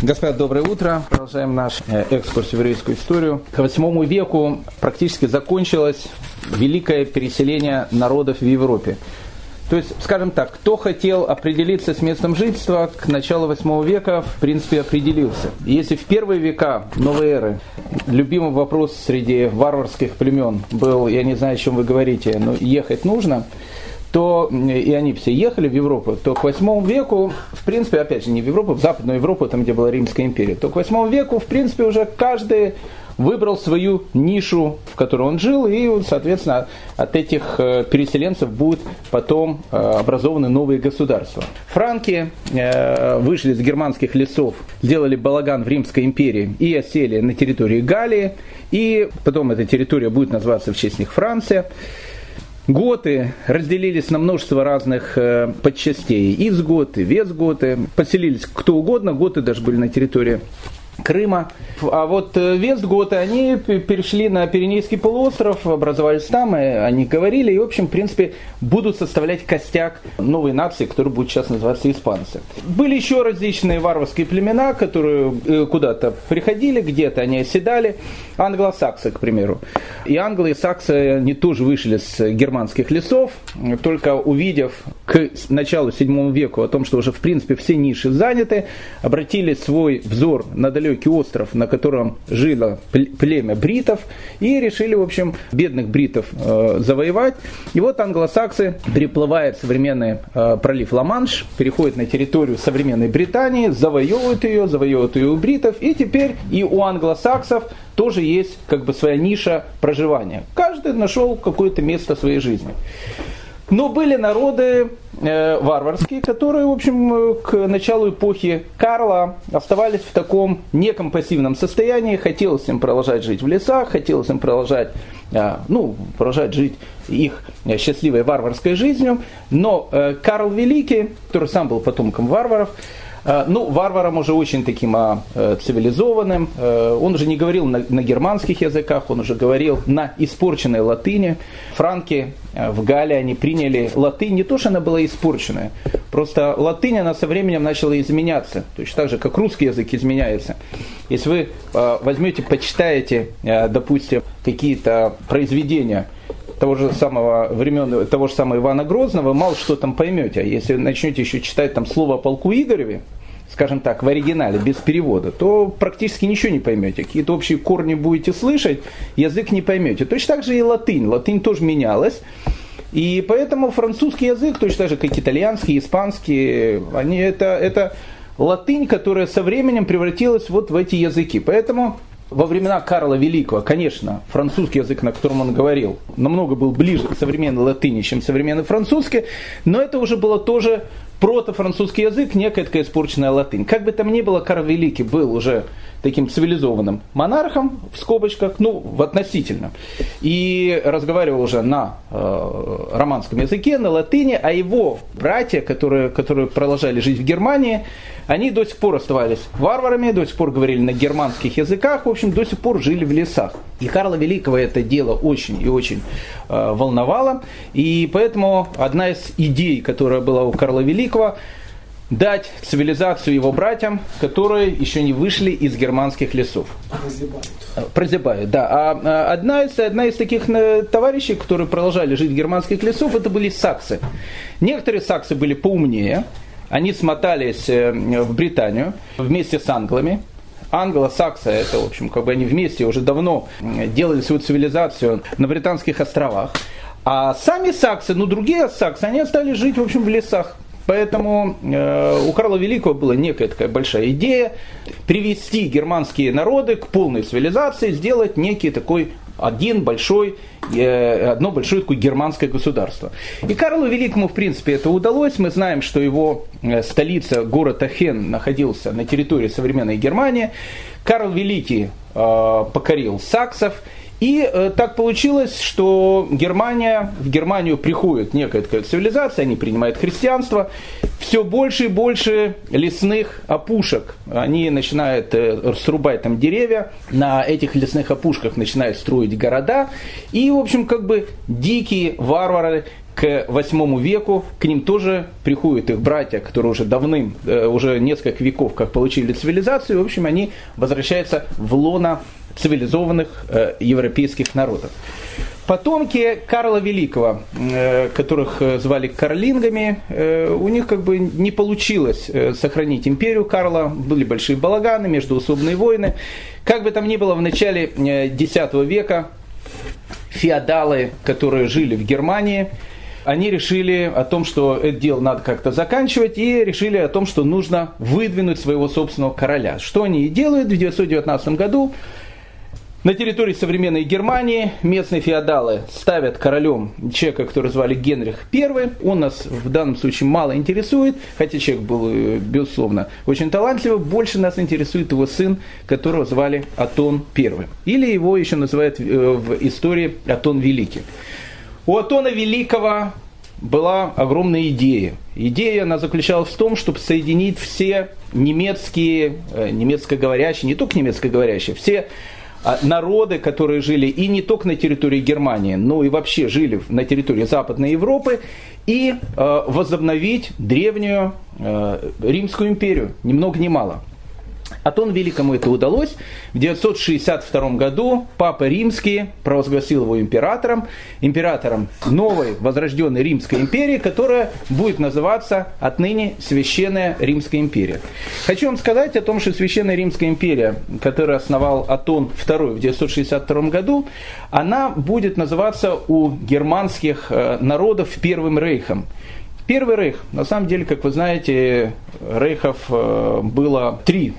Господа, доброе утро. Продолжаем наш э, экскурс в еврейскую историю. К восьмому веку практически закончилось великое переселение народов в Европе. То есть, скажем так, кто хотел определиться с местом жительства, к началу восьмого века, в принципе, определился. Если в первые века новой эры любимый вопрос среди варварских племен был, я не знаю, о чем вы говорите, но ехать нужно – то и они все ехали в Европу, то к восьмому веку, в принципе, опять же, не в Европу, в Западную Европу, там, где была Римская империя, то к восьмому веку, в принципе, уже каждый выбрал свою нишу, в которой он жил, и, соответственно, от этих э, переселенцев будут потом э, образованы новые государства. Франки э, вышли из германских лесов, сделали балаган в Римской империи и осели на территории Галлии, и потом эта территория будет называться в честь них Франция. Готы разделились на множество разных э, подчастей. Изготы, весготы. Поселились кто угодно. Готы даже были на территории Крыма. А вот э, Вестготы, они перешли на Пиренейский полуостров, образовались там, и они говорили, и, в общем, в принципе, будут составлять костяк новой нации, которая будет сейчас называться испанцы. Были еще различные варварские племена, которые э, куда-то приходили, где-то они оседали. Англосаксы, к примеру. И англы и саксы, они тоже вышли с германских лесов, только увидев к началу 7 веку о том, что уже, в принципе, все ниши заняты, обратили свой взор на далекий далекий остров, на котором жило племя бритов, и решили, в общем, бедных бритов э, завоевать. И вот англосаксы переплывают современный э, пролив Ла-Манш, переходят на территорию современной Британии, завоевывают ее, завоевывают ее у бритов, и теперь и у англосаксов тоже есть как бы своя ниша проживания. Каждый нашел какое-то место своей жизни. Но были народы э, варварские, которые, в общем, к началу эпохи Карла оставались в таком неком пассивном состоянии. Хотелось им продолжать жить в лесах, хотелось им продолжать, э, ну, продолжать жить их счастливой варварской жизнью. Но э, Карл Великий, который сам был потомком варваров, Э, ну, варваром уже очень таким а, э, цивилизованным. Э, он уже не говорил на, на германских языках, он уже говорил на испорченной латыни. Франки в Галлии, они приняли латынь, не то, что она была испорченная, просто латынь, она со временем начала изменяться, точно так же, как русский язык изменяется. Если вы возьмете, почитаете, допустим, какие-то произведения того же самого времен, того же самого Ивана Грозного, мало что там поймете. А если начнете еще читать там слово о полку Игореве, скажем так, в оригинале, без перевода, то практически ничего не поймете. Какие-то общие корни будете слышать, язык не поймете. Точно так же и латынь. Латынь тоже менялась. И поэтому французский язык, точно так же, как итальянский, испанский, они это, это латынь, которая со временем превратилась вот в эти языки. Поэтому во времена Карла Великого, конечно, французский язык, на котором он говорил, намного был ближе к современной латыни, чем современный французский, но это уже было тоже протофранцузский язык, некая такая испорченная латынь. Как бы там ни было, Карл Великий был уже таким цивилизованным монархом, в скобочках, ну, в относительно. И разговаривал уже на э, романском языке, на латыни, а его братья, которые, которые продолжали жить в Германии, они до сих пор оставались варварами, до сих пор говорили на германских языках, в общем, до сих пор жили в лесах. И Карла Великого это дело очень и очень э, волновало. И поэтому одна из идей, которая была у Карла Великого, дать цивилизацию его братьям, которые еще не вышли из германских лесов. Прозябают. Прозябают, да. А, а одна из, одна из таких э, товарищей, которые продолжали жить в германских лесов, это были саксы. Некоторые саксы были поумнее, они смотались э, в Британию вместе с англами. Англо-саксы, это, в общем, как бы они вместе уже давно делали свою цивилизацию на Британских островах. А сами саксы, ну другие саксы, они стали жить, в общем, в лесах. Поэтому э, у Карла Великого была некая такая большая идея привести германские народы к полной цивилизации, сделать некий такой один большой, э, одно большое такое германское государство. И Карлу Великому, в принципе, это удалось. Мы знаем, что его э, столица, город Ахен, находился на территории современной Германии. Карл Великий э, покорил саксов, и э, так получилось, что Германия, в Германию приходит некая такая цивилизация, они принимают христианство, все больше и больше лесных опушек. Они начинают э, срубать там деревья, на этих лесных опушках начинают строить города, и, в общем, как бы дикие варвары к восьмому веку, к ним тоже приходят их братья, которые уже давным, э, уже несколько веков как получили цивилизацию, в общем, они возвращаются в лона цивилизованных э, европейских народов. Потомки Карла Великого, э, которых звали карлингами, у них как бы не получилось сохранить империю Карла, были большие балаганы, междуусобные войны. Как бы там ни было, в начале X века феодалы, которые жили в Германии, они решили о том, что это дело надо как-то заканчивать, и решили о том, что нужно выдвинуть своего собственного короля. Что они и делают в 919 году. На территории современной Германии местные феодалы ставят королем человека, который звали Генрих I. Он нас в данном случае мало интересует, хотя человек был, э, безусловно, очень талантливый. Больше нас интересует его сын, которого звали Атон I. Или его еще называют э, в истории Атон Великий. У Атона Великого была огромная идея. Идея она заключалась в том, чтобы соединить все немецкие, э, немецкоговорящие, не только немецкоговорящие, все народы, которые жили и не только на территории Германии, но и вообще жили на территории Западной Европы, и э, возобновить древнюю э, Римскую империю, ни много ни мало. Атон Великому это удалось. В 962 году Папа Римский провозгласил его императором, императором новой возрожденной Римской империи, которая будет называться отныне Священная Римская империя. Хочу вам сказать о том, что Священная Римская империя, которую основал Атон II в 962 году, она будет называться у германских э, народов Первым Рейхом. Первый рейх, на самом деле, как вы знаете, рейхов э, было три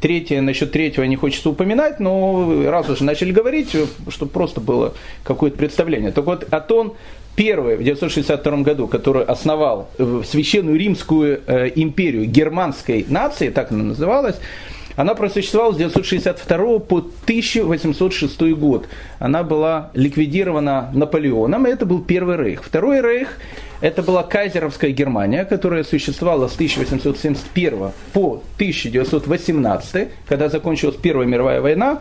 Третье, насчет третьего не хочется упоминать, но раз уже начали говорить, чтобы просто было какое-то представление. Так вот, Атон первый в 962 году, который основал э, Священную Римскую э, империю германской нации, так она называлась, она просуществовала с 962 по 1806 год. Она была ликвидирована Наполеоном, и это был Первый рейх. Второй рейх – это была кайзеровская Германия, которая существовала с 1871 по 1918, когда закончилась Первая мировая война.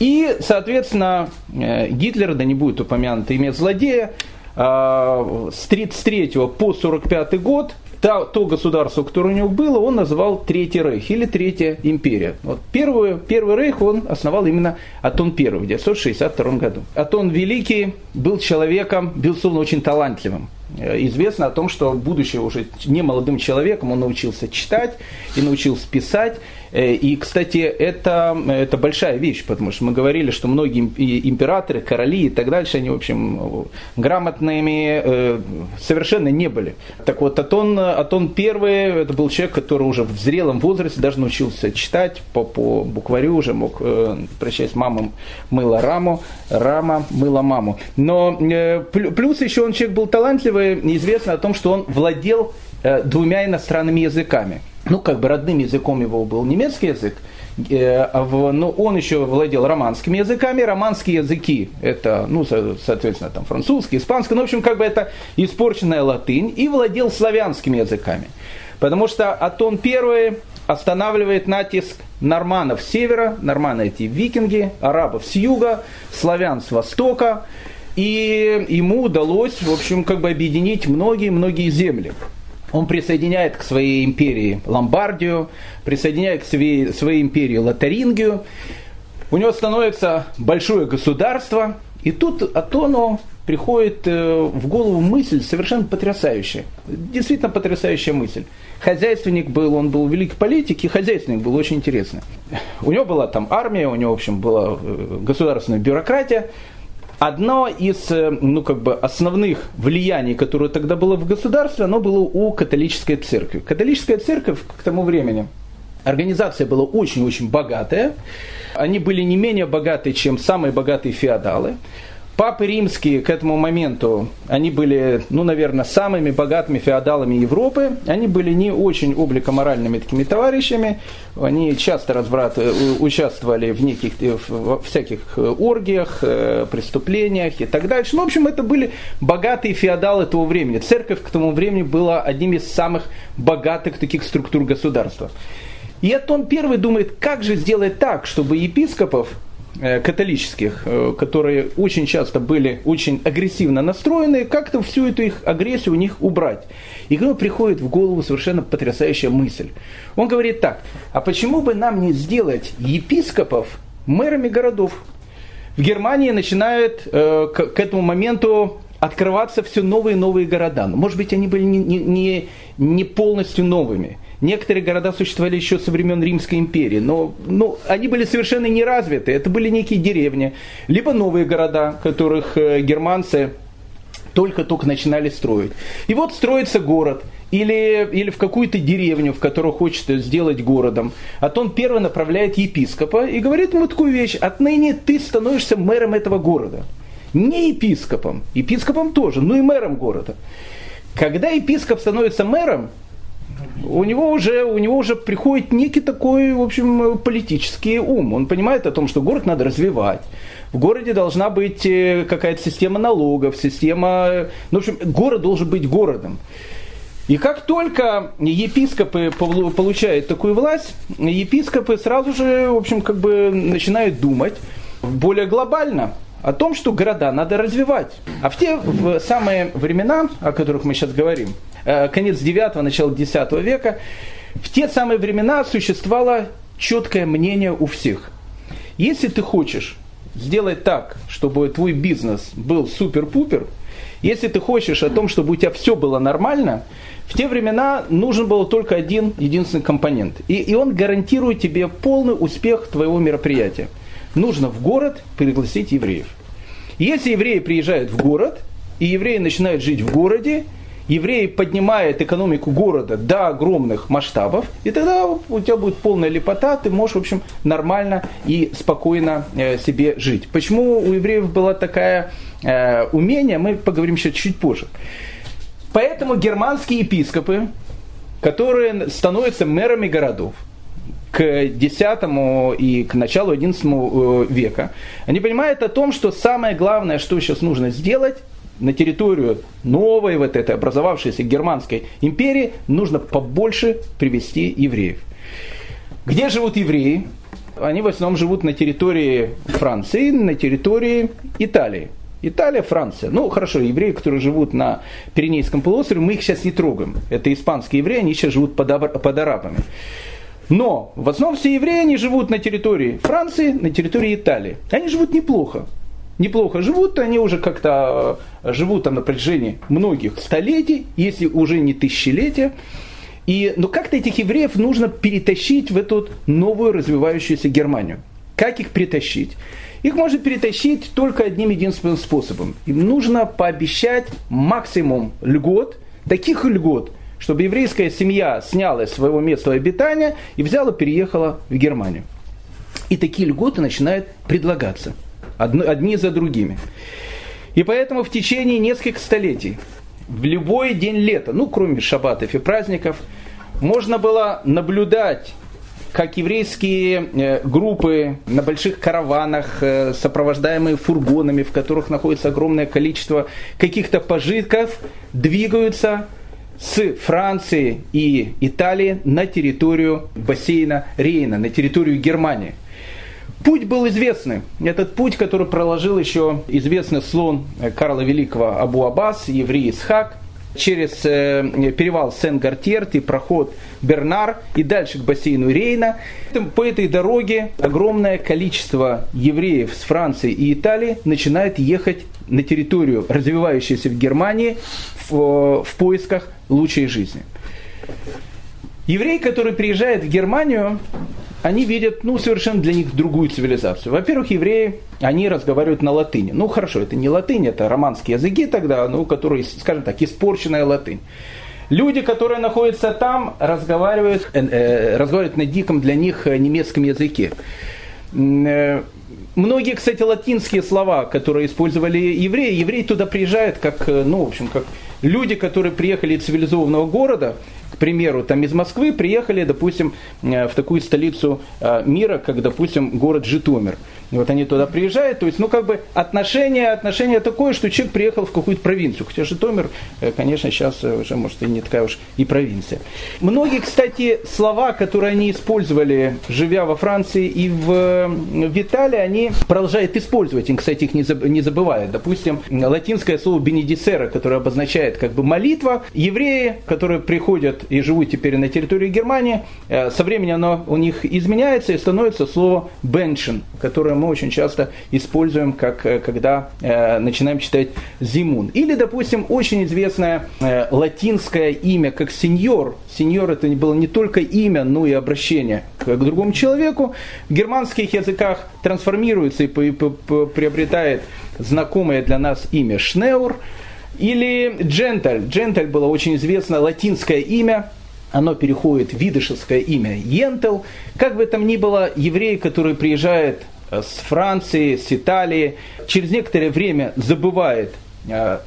И, соответственно, э, Гитлер, да не будет упомянуто имя злодея, э, с 1933 по 1945 год то, государство, которое у него было, он называл Третий Рейх или Третья империя. Вот первую, первый Рейх он основал именно Атон I в 962 году. Атон Великий был человеком, безусловно, очень талантливым. Э, известно о том, что будучи уже не молодым человеком, он научился читать и научился писать. Э, и, кстати, это, это большая вещь, потому что мы говорили, что многие императоры, короли и так дальше, они, в общем, грамотными э, совершенно не были. Так вот, Атон, Атон I, это был человек, который уже в зрелом возрасте даже научился читать по, по букварю, уже мог прощаясь с мамой мыла раму, рама мыла маму. Но плюс еще он человек был талантливый, известно о том, что он владел двумя иностранными языками. Ну, как бы родным языком его был немецкий язык, э, а но он еще владел романскими языками. Романские языки это, ну, соответственно, там французский, испанский, ну, в общем, как бы это испорченная латынь, и владел славянскими языками. Потому что Атон I останавливает натиск норманов с севера, норманы эти викинги, арабов с юга, славян с востока, и ему удалось, в общем, как бы объединить многие-многие земли. Он присоединяет к своей империи Ломбардию, присоединяет к своей, своей империи Лотарингию. У него становится большое государство, и тут Атону приходит э, в голову мысль совершенно потрясающая. Действительно потрясающая мысль. Хозяйственник был, он был великий политик, и хозяйственник был очень интересный. У него была там армия, у него, в общем, была э, государственная бюрократия, Одно из э, ну, как бы основных влияний, которое тогда было в государстве, оно было у католической церкви. Католическая церковь к тому времени, организация была очень-очень богатая. Они были не менее богаты, чем самые богатые феодалы. Папы римские к этому моменту, они были, ну, наверное, самыми богатыми феодалами Европы. Они были не очень обликоморальными такими товарищами. Они часто разврат, э, участвовали в неких, э, в всяких э, оргиях, преступлениях и так дальше. Ну, в общем, это были богатые феодалы того времени. Церковь к тому времени была одним из самых богатых таких структур государства. И Атон первый думает, как же сделать так, чтобы епископов католических, э, которые очень часто были очень агрессивно настроены, как-то всю эту их агрессию у них убрать. И ему приходит в голову совершенно потрясающая мысль. Он говорит так, а почему бы нам не сделать епископов мэрами городов? В Германии начинают э, к, этому моменту открываться все новые и новые города. Может быть, они были не, не, не полностью новыми. Некоторые города существовали еще со времен Римской империи, но ну, они были совершенно не развиты. Это были некие деревни, либо новые города, которых э, германцы только-только начинали строить. И вот строится город, или, или в какую-то деревню, в которую хочет сделать городом. А то он первый направляет епископа и говорит ему такую вещь, отныне ты становишься мэром этого города. Не епископом, епископом тоже, но и мэром города. Когда епископ становится мэром, у него уже, у него уже приходит некий такой, в общем, политический ум. Он понимает о том, что город надо развивать. В городе должна быть э, какая-то система налогов, система... Ну, в общем, город должен быть городом. И как только епископы получают такую власть, епископы сразу же, в общем, как бы начинают думать более глобально о том, что города надо развивать. А в те в самые времена, о которых мы сейчас говорим, конец 9 начало 10 века, в те самые времена существовало четкое мнение у всех. Если ты хочешь сделать так, чтобы твой бизнес был супер-пупер, если ты хочешь о том, чтобы у тебя все было нормально, в те времена нужен был только один единственный компонент. И, и он гарантирует тебе полный успех твоего мероприятия – нужно в город пригласить евреев. Если евреи приезжают в город, и евреи начинают жить в городе, евреи поднимают экономику города до огромных масштабов, и тогда у тебя будет полная лепота, ты можешь, в общем, нормально и спокойно э, себе жить. Почему у евреев было такое э, умение, мы поговорим еще чуть позже. Поэтому германские епископы, которые становятся мэрами городов, к X и к началу XI э, века, они понимают о том, что самое главное, что сейчас нужно сделать, на территорию новой вот этой образовавшейся германской империи нужно побольше привести евреев. Где живут евреи? Они в основном живут на территории Франции, на территории Италии. Италия, Франция. Ну, хорошо, евреи, которые живут на Пиренейском полуострове, мы их сейчас не трогаем. Это испанские евреи, они сейчас живут под, под арабами. Но в основном все евреи, они живут на территории Франции, на территории Италии. Они живут неплохо. Неплохо живут, они уже как-то э, живут там на протяжении многих столетий, если уже не тысячелетия. И, но как-то этих евреев нужно перетащить в эту новую развивающуюся Германию. Как их перетащить? Их можно перетащить только одним единственным способом. Им нужно пообещать максимум льгот, таких льгот – чтобы еврейская семья сняла своего места обитания и взяла, переехала в Германию. И такие льготы начинают предлагаться одни за другими. И поэтому в течение нескольких столетий, в любой день лета, ну кроме шаббатов и праздников, можно было наблюдать как еврейские э, группы на больших караванах, э, сопровождаемые фургонами, в которых находится огромное количество каких-то пожитков, двигаются с Франции и Италии на территорию бассейна Рейна, на территорию Германии. Путь был известный. Этот путь, который проложил еще известный слон Карла Великого Абу Аббас, еврей Исхак, через э, перевал Сен-Гартьерт и проход Бернар и дальше к бассейну Рейна. По этой дороге огромное количество евреев с Франции и Италии начинает ехать на территорию, развивающуюся в Германии, в, в поисках лучшей жизни. Еврей, который приезжает в Германию, они видят, ну, совершенно для них другую цивилизацию. Во-первых, евреи, они разговаривают на латыни. Ну, хорошо, это не латынь, это романские языки тогда, ну, которые, скажем так, испорченная латынь. Люди, которые находятся там, разговаривают, э, э, разговаривают на диком для них немецком языке. Э, многие, кстати, латинские слова, которые использовали евреи, евреи туда приезжают как, э, ну, в общем, как люди, которые приехали из цивилизованного города, к примеру, там из Москвы приехали, допустим, э, в такую столицу э, мира, как, допустим, город Житомир. И вот они туда приезжают, то есть, ну, как бы отношение, отношение такое, что человек приехал в какую-то провинцию. Хотя Житомир, э, конечно, сейчас уже, может, и не такая уж и провинция. Многие, кстати, слова, которые они использовали, живя во Франции и в, в Италии, они продолжают использовать. Им, кстати, их не забывают. Допустим, латинское слово «бенедицера», которое обозначает как бы молитва. Евреи, которые приходят и живут теперь на территории Германии, э, со временем оно у них изменяется и становится слово «беншин», которое мы очень часто используем, как, э, когда э, начинаем читать «зимун». Или, допустим, очень известное э, латинское имя, как «сеньор». «Сеньор» это было не только имя, но и обращение к, другому человеку. В германских языках трансформируется и приобретает знакомое для нас имя «шнеур». Или «дженталь». «Дженталь» было очень известное латинское имя, оно переходит в видышевское имя Йентел. Как бы там ни было, еврей, который приезжает с Франции, с Италии, через некоторое время забывает э,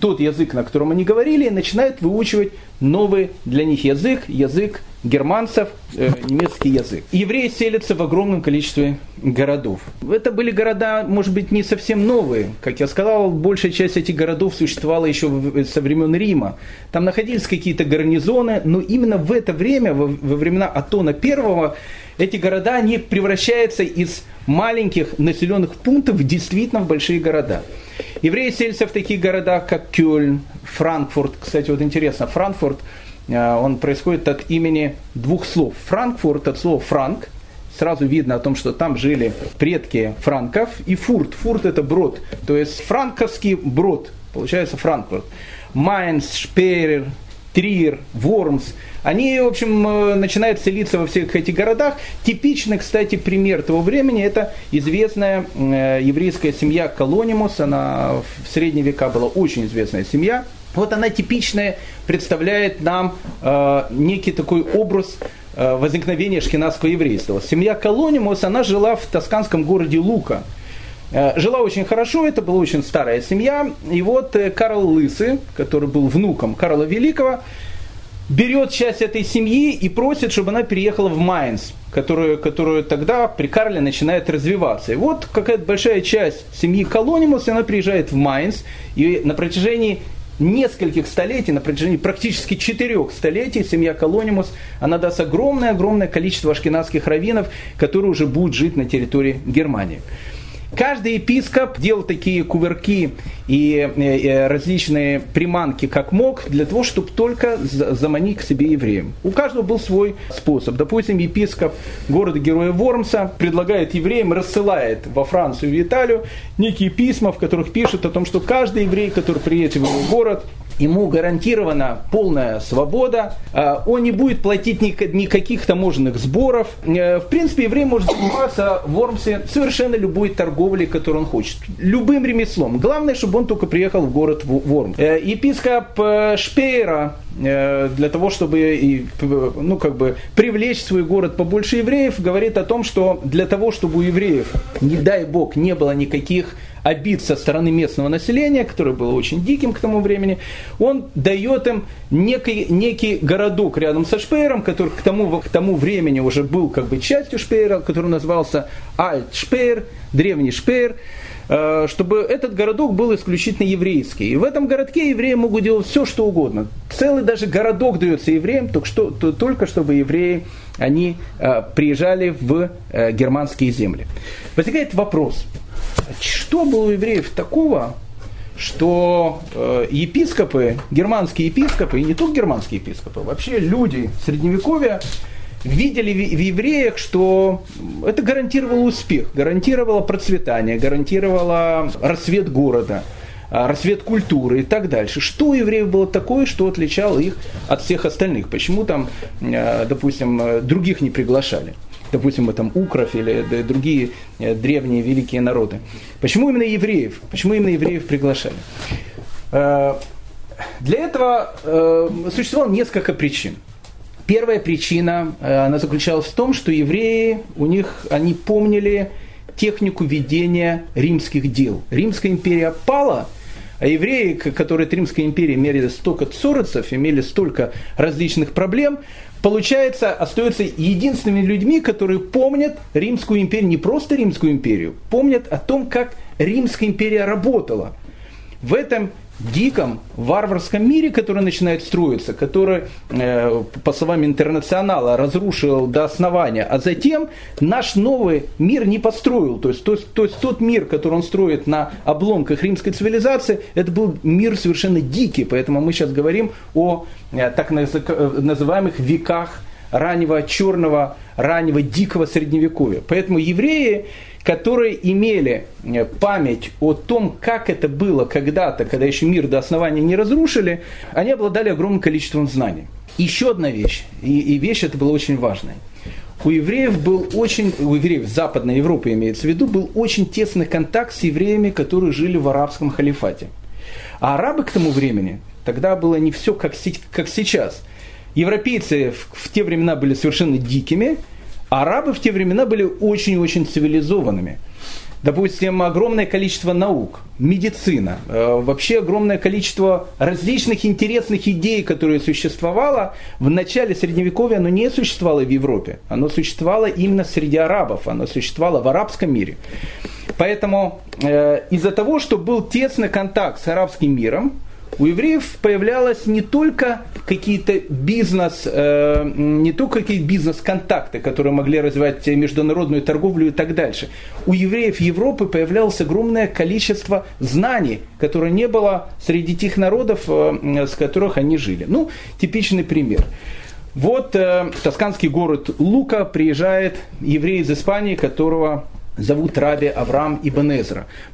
тот язык, на котором они говорили, и начинает выучивать новый для них язык, язык германцев, э, немецкий язык. Евреи селятся в огромном количестве городов. Это были города, может быть, не совсем новые. Как я сказал, большая часть этих городов существовала еще со времен Рима. Там находились какие-то гарнизоны, но именно в это время, во, во времена Атона I, эти города, они превращаются из маленьких населенных пунктов действительно в большие города. Евреи селятся в таких городах, как Кёльн, Франкфурт. Кстати, вот интересно, Франкфурт – Э, он происходит от имени двух слов. Франкфурт от слова «франк», сразу видно о том, что там жили предки франков, и фурт. Фурт это брод, то есть франковский брод, получается Франкфурт. Майнц, Шперер, Триер, Вормс, они, в общем, э, начинают селиться во всех этих городах. Типичный, кстати, пример того времени – это известная э, еврейская семья Колонимус. Она в средние века была очень известная семья. Вот она типичная, представляет нам э, некий такой образ э, возникновения шхинатского еврейства. Семья Колонимус, она жила в тосканском городе Лука. Э, жила очень хорошо, это была очень старая семья. И вот э, Карл Лысый, который был внуком Карла Великого, берет часть этой семьи и просит, чтобы она переехала в Майнц, которую, которую тогда при Карле начинает развиваться. И вот какая-то большая часть семьи Колонимус, она приезжает в Майнц, и на протяжении нескольких столетий, на протяжении практически четырех столетий, семья Колонимус, она даст огромное-огромное количество ашкенадских раввинов, которые уже будут жить на территории Германии. Каждый епископ делал такие кувырки и э, различные приманки, как мог, для того, чтобы только заманить к себе евреям. У каждого был свой способ. Допустим, епископ города-героя Вормса предлагает евреям, рассылает во Францию и в Италию некие письма, в которых пишет о том, что каждый еврей, который приедет в его город, ему гарантирована полная свобода, а, он не будет платить никаких таможенных сборов. Э, в принципе, еврей может заниматься в Вормсе совершенно любой торговлей, которую он хочет. Любым ремеслом. Главное, чтобы он только приехал в город Ворм. Э, епископ э, Шпейра для того, чтобы ну, как бы, привлечь в свой город побольше евреев, говорит о том, что для того, чтобы у евреев, не дай бог, не было никаких обид со стороны местного населения, которое было очень диким к тому времени, он дает им некий, некий городок рядом со Шпеером, который к тому, к тому времени уже был как бы частью Шпеера, который назывался Альт Шпеер, древний Шпеер, э, чтобы этот городок был исключительно еврейский. И в этом городке евреи могут делать все, что угодно. Целый даже городок дается евреям, только, что, только чтобы евреи они э, приезжали в э, германские земли. Возникает вопрос, что было у евреев такого, что э, епископы, германские епископы, и не только германские епископы, вообще люди Средневековья видели в евреях, что это гарантировало успех, гарантировало процветание, гарантировало рассвет города, а, рассвет культуры и так дальше. Что у евреев было такое, что отличало их от всех остальных? Почему там, э, допустим, других не приглашали? допустим, там Укров или другие э, древние великие народы. Почему именно евреев? Почему именно евреев приглашали? Э, для этого э, существовало несколько причин. Первая причина, она заключалась в том, что евреи, у них, они помнили технику ведения римских дел. Римская империя пала, а евреи, которые от Римской империи имели столько цорцев, имели столько различных проблем, получается, остаются единственными людьми, которые помнят Римскую империю, не просто Римскую империю, помнят о том, как Римская империя работала. В этом диком, варварском мире, который начинает строиться, который, э, по словам интернационала, разрушил до основания, а затем наш новый мир не построил. То есть, то, то есть тот мир, который он строит на обломках римской цивилизации, это был мир совершенно дикий. Поэтому мы сейчас говорим о э, так называемых веках раннего черного, раннего дикого средневековья. Поэтому евреи которые имели э, память о том, как это было когда-то, когда еще мир до основания не разрушили, они обладали огромным количеством знаний. Еще одна вещь, и, и вещь это была очень важная. У евреев был очень, у евреев Западной Европы имеется в виду, был очень тесный контакт с евреями, которые жили в арабском халифате. А арабы к тому времени, тогда было не все как, как сейчас. Европейцы в, в те времена были совершенно дикими, арабы в те времена были очень-очень цивилизованными. Допустим, огромное количество наук, медицина, э, вообще огромное количество различных интересных идей, которые существовало в начале Средневековья, оно не существовало в Европе. Оно существовало именно среди арабов, оно существовало в арабском мире. Поэтому э, из-за того, что был тесный контакт с арабским миром, у евреев появлялось не только какие-то бизнес, э, не только какие-то бизнес-контакты, которые могли развивать международную торговлю и так дальше. У евреев Европы появлялось огромное количество знаний, которое не было среди тех народов, э, с которых они жили. Ну, типичный пример. Вот э, тосканский город Лука приезжает еврей из Испании, которого зовут Раби Авраам Ибн.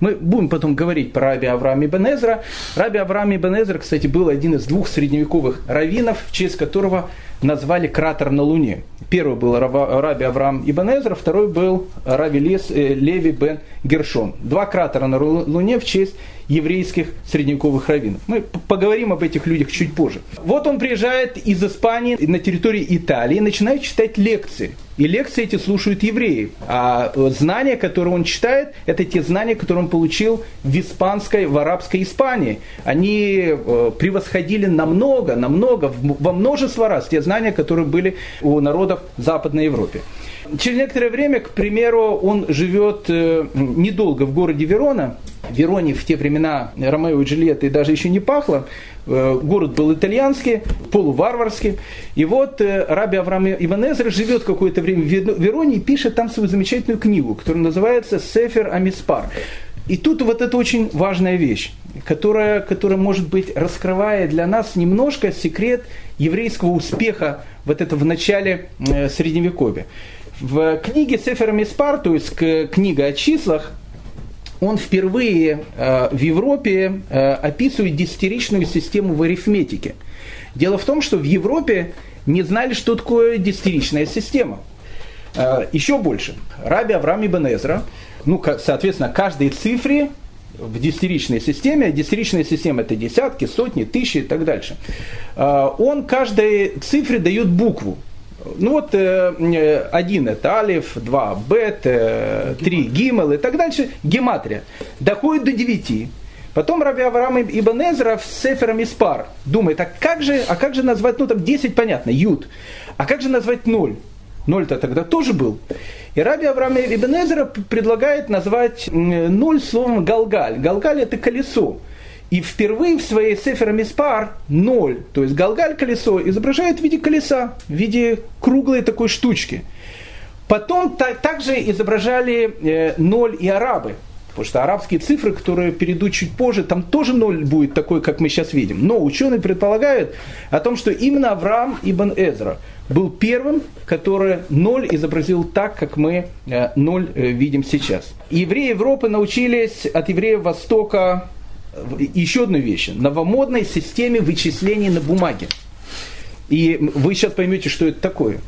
Мы будем потом говорить про Раби Авраам Ибн. Раби Авраам Ибн кстати, был один из двух средневековых раввинов, в честь которого назвали кратер на Луне. Первый был Раби Авраам Ибн второй был Раби Лес, э, Леви бен Гершон. Два кратера на Луне в честь еврейских средневековых раввинов. Мы поговорим об этих людях чуть позже. Вот он приезжает из Испании на территории Италии и начинает читать лекции. И лекции эти слушают евреи. А знания, которые он читает, это те знания, которые он получил в испанской, в арабской Испании. Они э, превосходили намного, намного, во множество раз те знания, которые были у народов Западной Европе. Через некоторое время, к примеру, он живет э, недолго в городе Верона. Вероне в те времена Ромео и Джульетты даже еще не пахло. Э, город был итальянский, полуварварский. И вот э, Раби Авраам Иванезер живет какое-то время в Вероне и пишет там свою замечательную книгу, которая называется «Сефер Амиспар». И тут вот это очень важная вещь, которая, которая, может быть, раскрывает для нас немножко секрет еврейского успеха вот это в начале Средневековья. В книге Сефер Миспар, то есть книга о числах, он впервые э, в Европе э, описывает десятиричную систему в арифметике. Дело в том, что в Европе не знали, что такое десятиричная система. Э, еще больше. Раби Авраам Ибн ну, соответственно, каждой цифре в десятиричной системе, десятиричная система это десятки, сотни, тысячи и так дальше, он каждой цифре дает букву. Ну вот э, один это алиф, два бет, э, три гимел и так дальше, гематрия. Доходит до девяти. Потом Раби Авраам Ибн Эзра в Сефером Испар думает, а как же, а как же назвать, ну там 10 понятно, ют, а как же назвать ноль? Ноль-то тогда тоже был. И Раби Авраам Ибн Эзра предлагает назвать ноль словом галгаль. Галгаль это колесо. И впервые в своей Сефер Миспар ноль, то есть Галгаль колесо, изображает в виде колеса, в виде круглой такой штучки. Потом та, также изображали э, ноль и арабы. Потому что арабские цифры, которые перейдут чуть позже, там тоже ноль будет такой, как мы сейчас видим. Но ученые предполагают о том, что именно Авраам ибн Эзра был первым, который ноль изобразил так, как мы э, ноль э, видим сейчас. Евреи Европы научились от евреев Востока еще одну вещь. Новомодной системе вычислений на бумаге. И вы сейчас поймете, что это такое.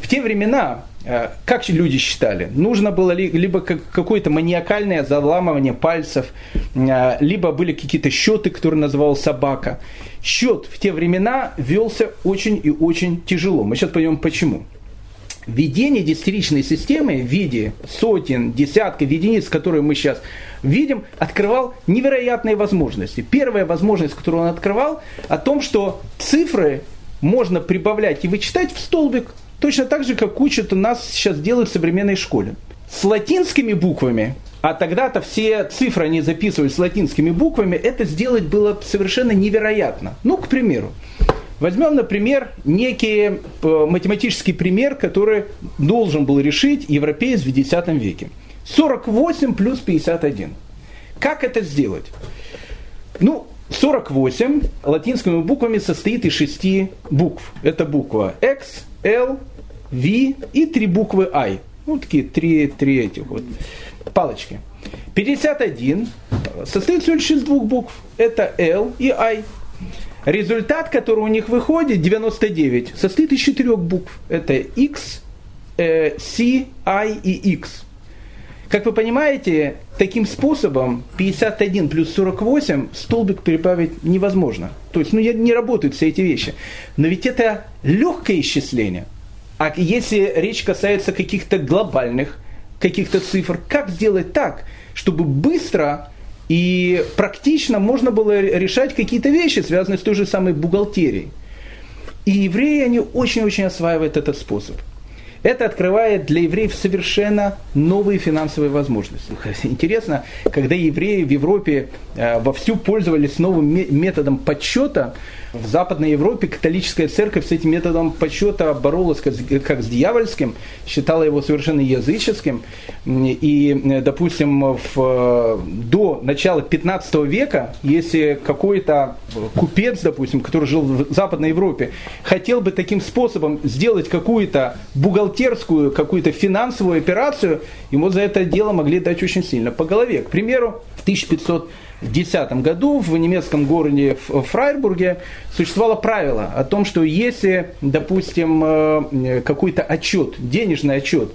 В те времена, э, как люди считали, нужно было либо какое-то маниакальное заламывание пальцев, э, либо были какие-то счеты, которые называл собака. Счет в те времена велся очень и очень тяжело. Мы сейчас поймем почему. Введение десятиричной системы в виде сотен, десятков единиц, которые мы сейчас видим, открывал невероятные возможности. Первая возможность, которую он открывал, о том, что цифры можно прибавлять и вычитать в столбик, точно так же, как учат у нас сейчас делают в современной школе. С латинскими буквами, а тогда-то все цифры они записывались с латинскими буквами, это сделать было совершенно невероятно. Ну, к примеру, Возьмем, например, некий э, математический пример, который должен был решить европеец в X веке. 48 плюс 51. Как это сделать? Ну, 48 латинскими буквами состоит из шести букв. Это буква X, L, V и три буквы I. Ну, такие три, три этих вот палочки. 51 состоит всего лишь из двух букв. Это L и I. Результат, который у них выходит, 99, состоит из четырех букв. Это X, э, C, I и X. Как вы понимаете, таким способом 51 плюс 48 столбик прибавить невозможно. То есть ну, не работают все эти вещи. Но ведь это легкое исчисление. А если речь касается каких-то глобальных каких-то цифр, как сделать так, чтобы быстро и практично можно было решать какие-то вещи, связанные с той же самой бухгалтерией. И евреи, они очень-очень осваивают этот способ – это открывает для евреев совершенно новые финансовые возможности. Интересно, когда евреи в Европе э, вовсю пользовались новым методом подсчета, в Западной Европе католическая церковь с этим методом подсчета боролась как, с дьявольским, считала его совершенно языческим. И, допустим, в, до начала 15 века, если какой-то купец, допустим, который жил в Западной Европе, хотел бы таким способом сделать какую-то бухгалтерскую, какую-то финансовую операцию, ему за это дело могли дать очень сильно по голове. К примеру, в 1500 в 2010 году в немецком городе Фрайбурге существовало правило о том, что если, допустим, э, какой-то отчет, денежный отчет,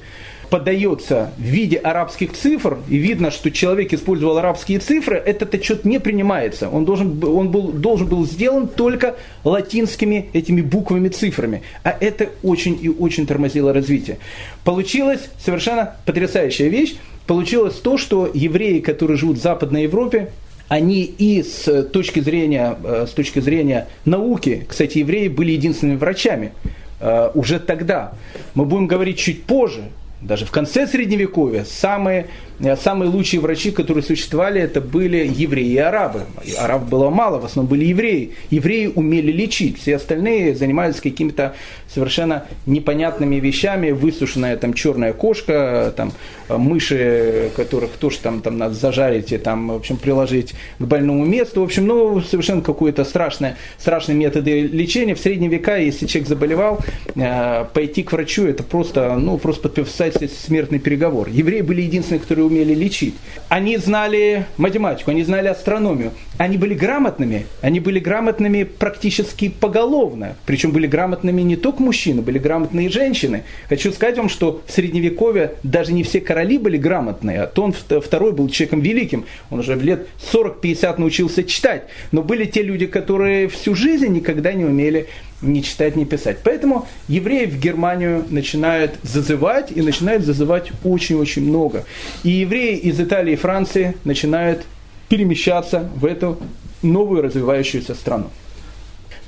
подается в виде арабских цифр, и видно, что человек использовал арабские цифры, этот отчет не принимается. Он должен, он был, должен был сделан только латинскими этими буквами, цифрами. А это очень и очень тормозило развитие. Получилась совершенно потрясающая вещь. Получилось то, что евреи, которые живут в Западной Европе, они и с точки зрения, э, с точки зрения науки, кстати, евреи были единственными врачами э, уже тогда. Мы будем говорить чуть позже, даже в конце Средневековья самые, э, самые лучшие врачи, которые существовали, это были евреи и арабы. Арабов было мало, в основном были евреи. Евреи умели лечить, все остальные занимались какими-то совершенно непонятными вещами. Высушенная там черная кошка, там мыши, которых тоже там, там надо зажарить и там, в общем, приложить к больному месту. В общем, ну, совершенно какое-то страшное, страшные методы лечения. В средние века, если человек заболевал, э, пойти к врачу, это просто, ну, просто подписать смертный переговор. Евреи были единственные, которые умели лечить. Они знали математику, они знали астрономию. Они были грамотными, они были грамотными практически поголовно. Причем были грамотными не только мужчины, были грамотные женщины. Хочу сказать вам, что в Средневековье даже не все короли были грамотные, а то был человеком великим. Он уже в лет 40-50 научился читать. Но были те люди, которые всю жизнь никогда не умели ни читать, ни писать. Поэтому евреев в Германию начинают зазывать, и начинают зазывать очень-очень много. И евреи из Италии и Франции начинают перемещаться в эту новую развивающуюся страну.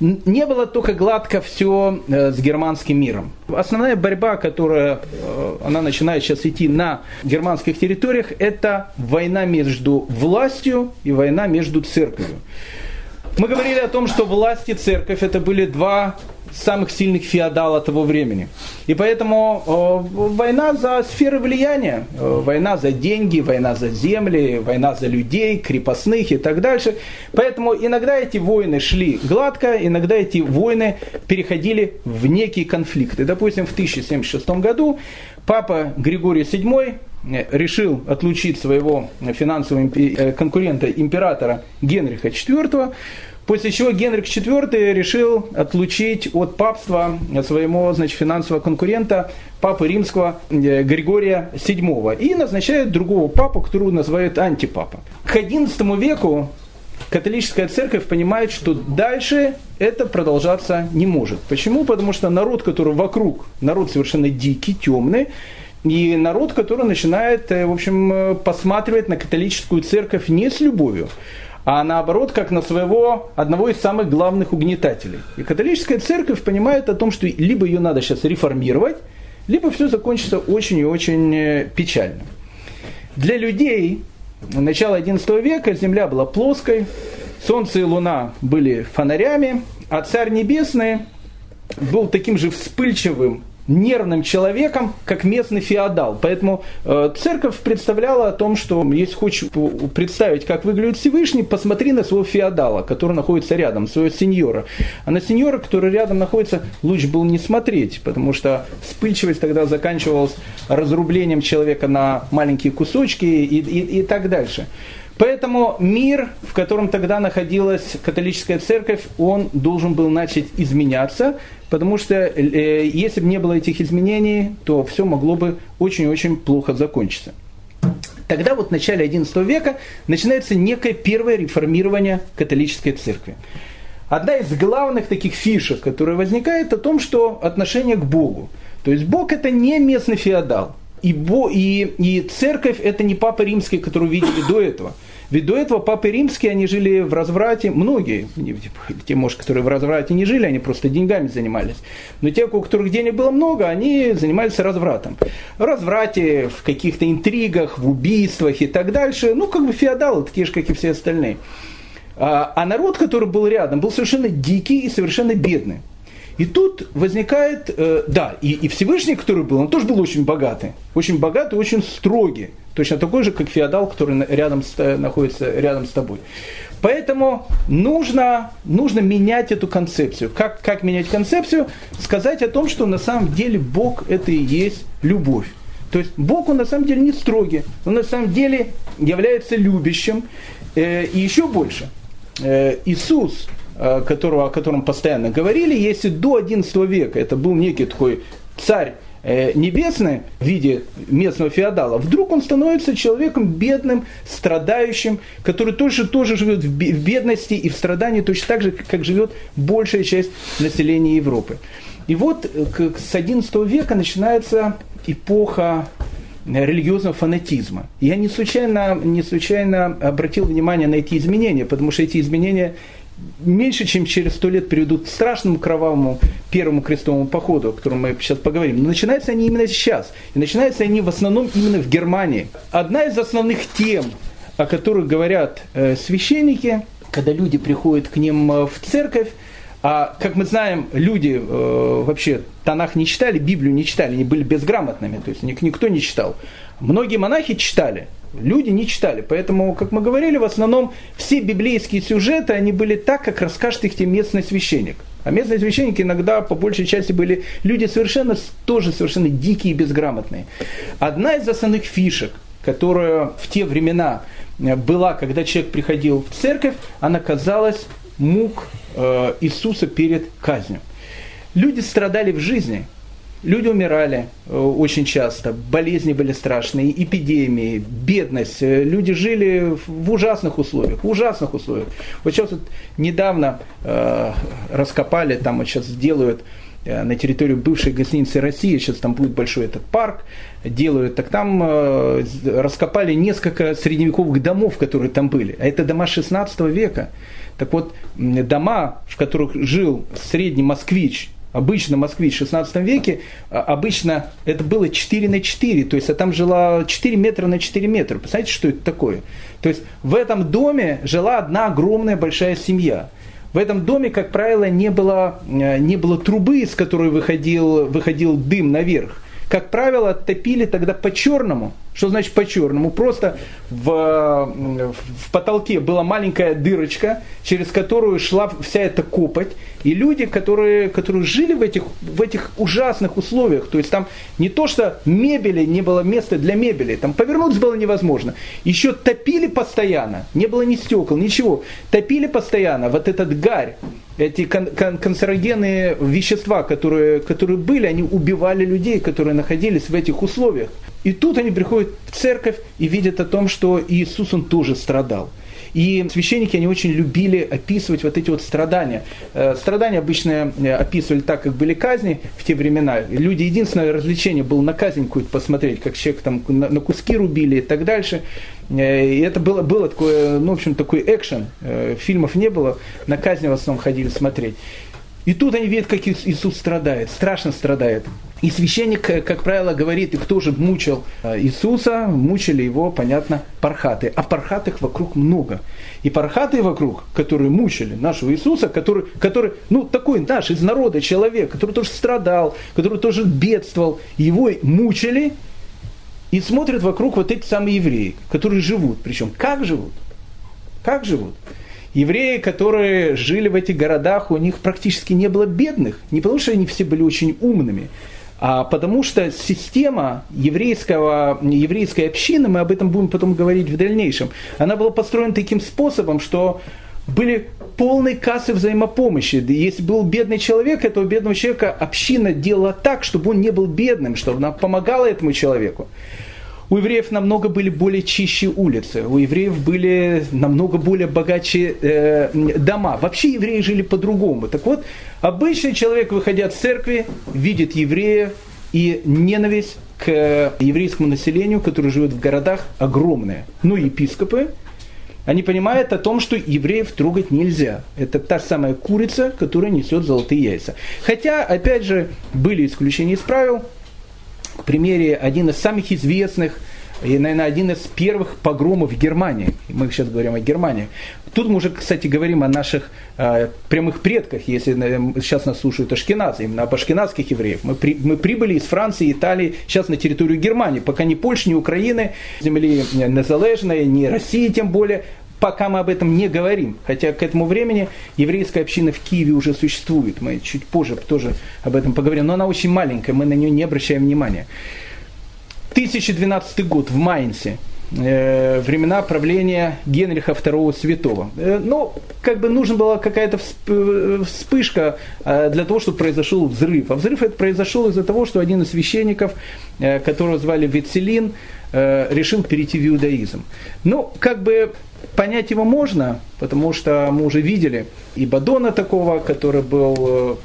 Не было только гладко все э, с германским миром. Основная борьба, которая э, она начинает сейчас идти на германских территориях, это война между властью и война между церковью. Мы говорили о том, что власть и церковь это были два самых сильных феодала того времени. И поэтому э, война за сферы влияния, э, война за деньги, война за земли, война за людей, крепостных и так дальше. Поэтому иногда эти войны шли гладко, иногда эти войны переходили в некий конфликт. И, допустим, в 1076 году папа Григорий VII э, решил отлучить своего финансового э, конкурента императора Генриха IV После чего Генрих IV решил отлучить от папства своего значит, финансового конкурента, папы римского э, Григория VII. И назначает другого папу, которого называют антипапа. К XI веку католическая церковь понимает, что дальше это продолжаться не может. Почему? Потому что народ, который вокруг, народ совершенно дикий, темный, и народ, который начинает, э, в общем, э, посматривать на католическую церковь не с любовью, а наоборот, как на своего одного из самых главных угнетателей. И католическая церковь понимает о том, что либо ее надо сейчас реформировать, либо все закончится очень и очень э, печально. Для людей начала XI века Земля была плоской, Солнце и Луна были фонарями, а Царь Небесный был таким же вспыльчивым нервным человеком, как местный феодал. Поэтому э, церковь представляла о том, что если хочешь представить, как выглядит Всевышний, посмотри на своего феодала, который находится рядом, своего сеньора. А на сеньора, который рядом находится, лучше было не смотреть, потому что вспыльчивость тогда заканчивалась разрублением человека на маленькие кусочки и, и, и так дальше. Поэтому мир, в котором тогда находилась католическая церковь, он должен был начать изменяться, потому что э, если бы не было этих изменений, то все могло бы очень-очень плохо закончиться. Тогда вот в начале XI века начинается некое первое реформирование католической церкви. Одна из главных таких фишек, которая возникает, о том, что отношение к Богу. То есть Бог это не местный феодал. И, Бо, и, и церковь это не папа римский, который видели до этого. Ведь до этого папы римские, они жили в разврате, многие, те, может, которые в разврате не жили, они просто деньгами занимались. Но те, у которых денег было много, они занимались развратом. В разврате, в каких-то интригах, в убийствах и так дальше. Ну, как бы феодалы, такие же, как и все остальные. А, а народ, который был рядом, был совершенно дикий и совершенно бедный. И тут возникает, э, да, и, и Всевышний, который был, он тоже был очень богатый. Очень богатый, очень строгий. Точно такой же, как феодал, который рядом с, э, находится рядом с тобой. Поэтому нужно, нужно менять эту концепцию. Как, как менять концепцию? Сказать о том, что на самом деле Бог это и есть любовь. То есть Бог, он на самом деле не строгий, он на самом деле является любящим. Э, и еще больше. Э, Иисус, которого, о котором постоянно говорили, если до XI века это был некий такой царь Э, небесное в виде местного феодала, вдруг он становится человеком бедным, страдающим, который тоже, тоже живет в бедности и в страдании точно так же, как живет большая часть населения Европы. И вот э, с XI века начинается эпоха религиозного фанатизма. Я не случайно, не случайно обратил внимание на эти изменения, потому что эти изменения меньше чем через сто лет приведут к страшному кровавому первому крестовому походу, о котором мы сейчас поговорим. Но начинаются они именно сейчас. И начинаются они в основном именно в Германии. Одна из основных тем, о которых говорят э, священники, когда люди приходят к ним э, в церковь, а как мы знаем, люди э, вообще Танах не читали, Библию не читали, они были безграмотными, то есть никто не читал. Многие монахи читали, люди не читали. Поэтому, как мы говорили, в основном все библейские сюжеты, они были так, как расскажет их тебе местный священник. А местные священники иногда по большей части были люди совершенно, тоже совершенно дикие и безграмотные. Одна из основных фишек, которая в те времена э, была, когда человек приходил в церковь, она казалась мук э, Иисуса перед казнью. Люди страдали в жизни, Люди умирали э, очень часто, болезни были страшные, эпидемии, бедность. Э, люди жили в ужасных условиях, в ужасных условиях. Вот сейчас вот недавно э, раскопали, там вот сейчас делают э, на территории бывшей гостиницы России, сейчас там будет большой этот парк, делают, так там э, раскопали несколько средневековых домов, которые там были. А это дома 16 века. Так вот, дома, в которых жил средний москвич Обычно москвич в 16 веке, а, обычно это было 4 на 4, то есть а там жила 4 метра на 4 метра. Представляете, что это такое? То есть в этом доме жила одна огромная большая семья. В этом доме, как правило, не было, э, не было трубы, из которой выходил, выходил дым наверх. Как правило, топили тогда по-черному. Что значит по-черному? Просто в, в потолке была маленькая дырочка, через которую шла вся эта копоть. И люди, которые, которые жили в этих, в этих ужасных условиях, то есть там не то, что мебели, не было места для мебели, там повернуться было невозможно. Еще топили постоянно, не было ни стекол, ничего. Топили постоянно, вот этот гарь, эти кан- кан- канцерогенные вещества, которые, которые были, они убивали людей, которые находились в этих условиях. И тут они приходят в церковь и видят о том, что Иисус, он тоже страдал. И священники, они очень любили описывать вот эти вот страдания. Э, страдания обычно э, описывали так, как были казни в те времена. Люди, единственное развлечение было на казнь какую-то посмотреть, как человек там на, куски рубили и так дальше. Э, и это было, было такое, ну, в общем, такой экшен. Фильмов не было, на казни в основном ходили смотреть. И тут они видят, как Иисус страдает, страшно страдает. И священник, э, как правило, говорит, и кто же мучил э, Иисуса, мучили его, понятно, пархаты. А пархатых вокруг много. И пархаты вокруг, которые мучили нашего Иисуса, который, который ну, такой наш, из народа человек, который тоже страдал, который тоже бедствовал, его мучили, и смотрят вокруг вот эти самые евреи, которые живут. Причем как живут? Как живут? Евреи, которые жили в этих городах, у них практически не было бедных. Не потому, что они все были очень умными, а потому что система еврейского, еврейской общины, мы об этом будем потом говорить в дальнейшем, она была построена таким способом, что были полные кассы взаимопомощи. Если был бедный человек, этого бедного человека община делала так, чтобы он не был бедным, чтобы она помогала этому человеку. У евреев намного были более чище улицы, у евреев были намного более богаче э, дома. Вообще евреи жили по-другому. Так вот, обычный человек, выходя от церкви, видит еврея, и ненависть к еврейскому населению, которое живет в городах, огромная. Ну, епископы, они понимают о том, что евреев трогать нельзя. Это та самая курица, которая несет золотые яйца. Хотя, опять же, были исключения из правил к примере, один из самых известных и, наверное, один из первых погромов в Германии. Мы сейчас говорим о Германии. Тут мы уже, кстати, говорим о наших э, прямых предках, если э, сейчас нас слушают ашкеназы, именно об ашкеназских евреев. Мы, при, мы прибыли из Франции, Италии, сейчас на территорию Германии, пока ни Польши, ни Украины, земли незалежной, ни России тем более, пока мы об этом не говорим. Хотя к этому времени еврейская община в Киеве уже существует. Мы чуть позже тоже об этом поговорим. Но она очень маленькая, мы на нее не обращаем внимания. 1012 год в Майнце. Э, времена правления Генриха II Святого. Э, ну, как бы нужна была какая-то вспышка э, для того, чтобы произошел взрыв. А взрыв это произошел из-за того, что один из священников, которого звали Вицелин, решил перейти в иудаизм. Ну, как бы понять его можно, потому что мы уже видели и Бадона такого, который был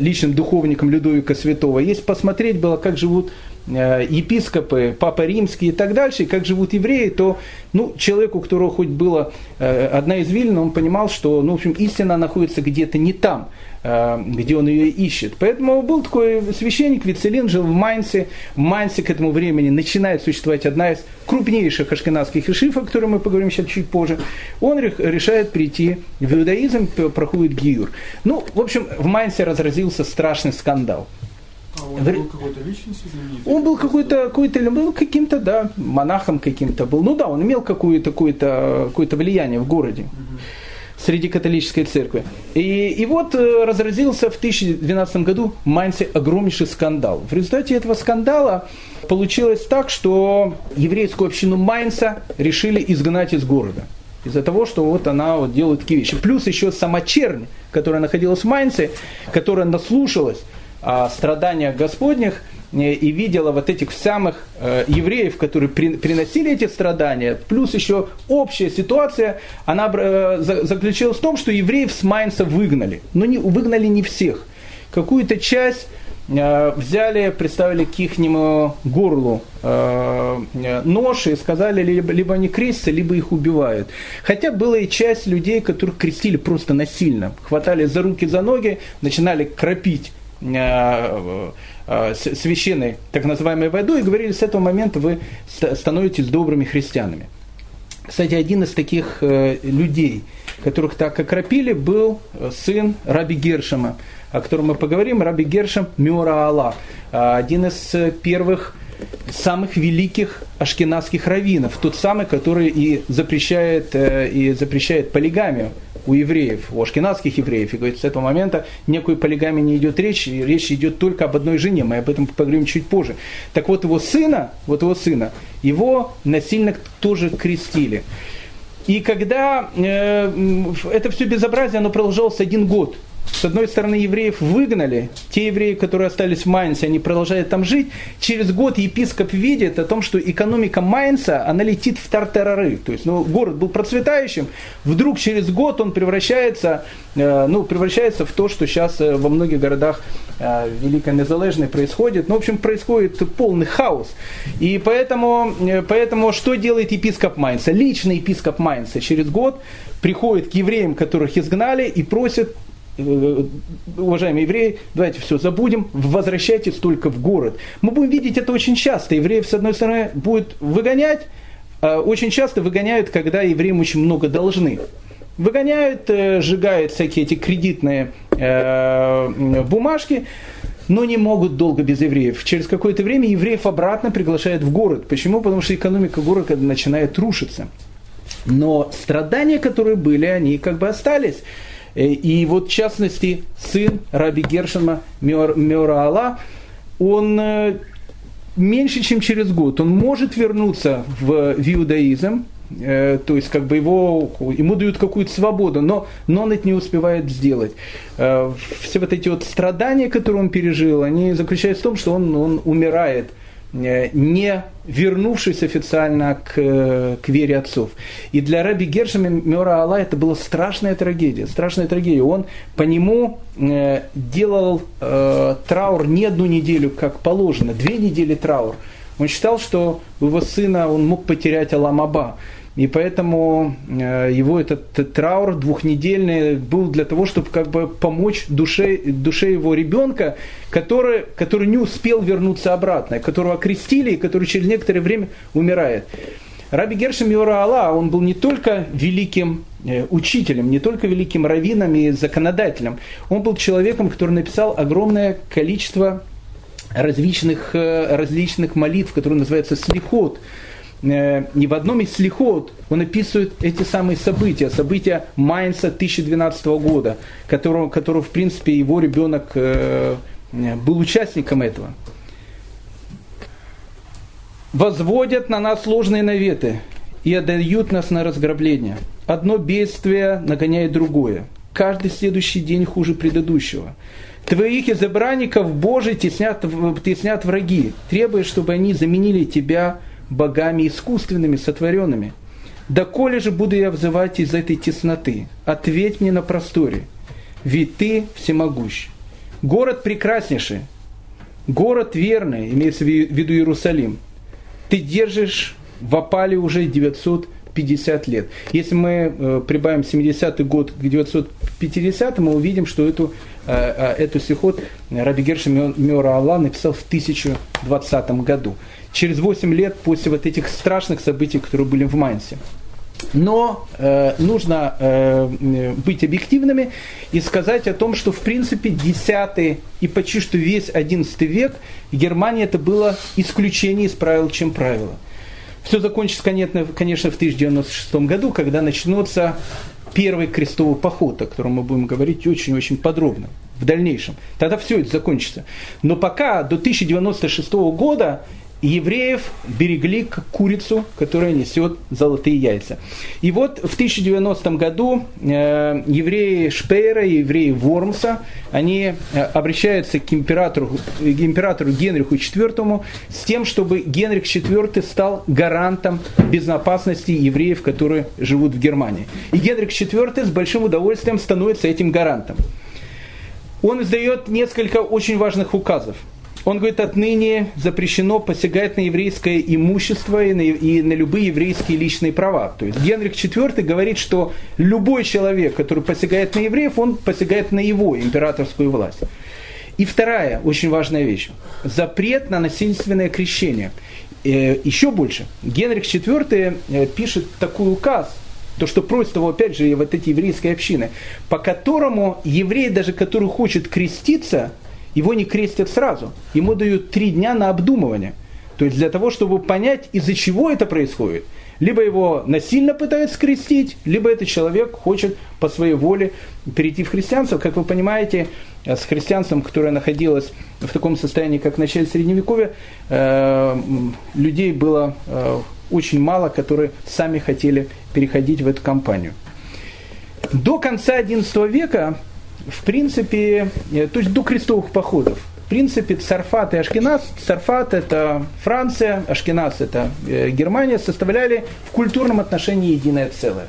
личным духовником Людовика Святого. Есть посмотреть было, как живут Э, епископы, папа римский и так дальше, и как живут евреи, то ну, человеку, у которого хоть была э, одна извилина, он понимал, что ну, в общем, истина находится где-то не там, э, где он ее ищет. Поэтому был такой священник, Вицелин, жил в Майнце. В Майнце к этому времени начинает существовать одна из крупнейших ашкенадских решифов, о которой мы поговорим сейчас чуть позже. Он решает прийти в иудаизм, проходит гиюр. Ну, в общем, в Майнце разразился страшный скандал. А он был какой-то личностью Он был какой-то, какой-то, был каким-то, да, монахом каким-то был. Ну да, он имел какое-то, какое-то, какое-то влияние в городе. Угу среди католической церкви. И, и вот э, разразился в 2012 году в Майнце огромнейший скандал. В результате этого скандала получилось так, что еврейскую общину Майнца решили изгнать из города. Из-за того, что вот она вот делает такие вещи. Плюс еще сама чернь, которая находилась в Майнце, которая наслушалась о страданиях Господних и видела вот этих самых э, евреев, которые приносили эти страдания, плюс еще общая ситуация, она э, заключалась в том, что евреев с Майнца выгнали. Но не, выгнали не всех. Какую-то часть взяли, представили к ихнему горлу э, нож и сказали, либо, либо они крестятся, либо их убивают. Хотя была и часть людей, которых крестили просто насильно. Хватали за руки, за ноги, начинали кропить Э, э, священной так называемой водой и говорили, с этого момента вы становитесь добрыми христианами. Кстати, один из таких э, людей, которых так окропили, был сын Раби Гершема, о котором мы поговорим, Раби Гершем Мюра Аллах, один из первых самых великих ашкенадских раввинов, тот самый, который и запрещает, и запрещает полигамию у евреев, у ашкенадских евреев, и говорит, с этого момента никакой полигамии не идет речь, и речь идет только об одной жене, мы об этом поговорим чуть позже. Так вот его сына, вот его сына, его насильно тоже крестили. И когда э, это все безобразие, оно продолжалось один год, с одной стороны, евреев выгнали, те евреи, которые остались в Майнце, они продолжают там жить. Через год епископ видит о том, что экономика Майнца, она летит в тартарары. То есть, ну, город был процветающим, вдруг через год он превращается, э, ну, превращается в то, что сейчас э, во многих городах э, Великой Незалежной происходит. Ну, в общем, происходит полный хаос. И поэтому, поэтому что делает епископ Майнца? Личный епископ Майнца через год приходит к евреям, которых изгнали, и просит Э, уважаемые евреи, давайте все забудем, возвращайтесь только в город. Мы будем видеть это очень часто. Евреев, с одной стороны, будет выгонять, а очень часто выгоняют, когда евреям очень много должны. Выгоняют, э, сжигают всякие эти кредитные э, бумажки, но не могут долго без евреев. Через какое-то время евреев обратно приглашают в город. Почему? Потому что экономика города начинает рушиться. Но страдания, которые были, они как бы остались. Э, и вот в частности сын Раби Гершема Мера Алла, он э, меньше, чем через год, он может вернуться в, в иудаизм, э, то есть как бы его, ему дают какую-то свободу, но, но он это не успевает сделать. Все вот эти вот страдания, которые он пережил, они заключаются в том, что он, он умирает не вернувшись официально к, к вере отцов. И для Раби Гершема Мера Алла это была страшная трагедия, страшная трагедия. Он по нему э, делал э, траур не одну неделю, как положено, две недели траур. Он считал, что его сына он мог потерять Аламаба. И поэтому э, его этот траур двухнедельный был для того, чтобы как бы помочь душе, душе его ребенка, который, который не успел вернуться обратно, которого окрестили и который через некоторое время умирает. Раби Гершем Йора Алла, он был не только великим э, учителем, не только великим раввином и законодателем, он был человеком, который написал огромное количество различных, э, различных молитв, которые называются слихот, и в одном из слихот он описывает эти самые события, события Майнца 2012 года, которого, которого в принципе, его ребенок э, был участником этого. Возводят на нас сложные наветы и отдают нас на разграбление. Одно бедствие нагоняет другое. Каждый следующий день хуже предыдущего. Твоих избранников Божий теснят, теснят враги, требуя, чтобы они заменили тебя богами искусственными, сотворенными. Да коли же буду я взывать из этой тесноты? Ответь мне на просторе, ведь ты всемогущ. Город прекраснейший, город верный, имеется в виду Иерусалим. Ты держишь в опале уже 950 лет. Если мы э, прибавим 70-й год к 950 мы увидим, что эту, э, э, эту стихот Раби Гершем Мера Аллах написал в 1020 году через 8 лет после вот этих страшных событий, которые были в Майнсе. Но э, нужно э, быть объективными и сказать о том, что в принципе 10 и почти что весь 11 век Германии это было исключение из правил, чем правило. Все закончится, конечно в 1096 году, когда начнется первый крестовый поход, о котором мы будем говорить очень-очень подробно в дальнейшем. Тогда все это закончится. Но пока до 1096 года евреев берегли как курицу, которая несет золотые яйца. И вот в 1090 году э, евреи Шпейра и евреи Вормса, они э, обращаются к императору, к императору Генриху IV с тем, чтобы Генрих IV стал гарантом безопасности евреев, которые живут в Германии. И Генрих IV с большим удовольствием становится этим гарантом. Он издает несколько очень важных указов – он говорит, отныне запрещено посягать на еврейское имущество и на, и на любые еврейские личные права. То есть Генрих IV говорит, что любой человек, который посягает на евреев, он посягает на его императорскую власть. И вторая очень важная вещь. Запрет на насильственное крещение. Э, еще больше. Генрих IV э, пишет такой указ, то, что просит его, опять же, вот эти еврейские общины, по которому еврей, даже который хочет креститься, его не крестят сразу. Ему дают три дня на обдумывание. То есть для того, чтобы понять, из-за чего это происходит. Либо его насильно пытаются скрестить, либо этот человек хочет по своей воле перейти в христианство. Как вы понимаете, с христианством, которое находилось в таком состоянии, как в начале Средневековья, э, людей было э, очень мало, которые сами хотели переходить в эту компанию. До конца XI века в принципе, то есть до крестовых походов, в принципе, Царфат и Ашкеназ, Царфат это Франция, Ашкеназ это Германия, составляли в культурном отношении единое целое.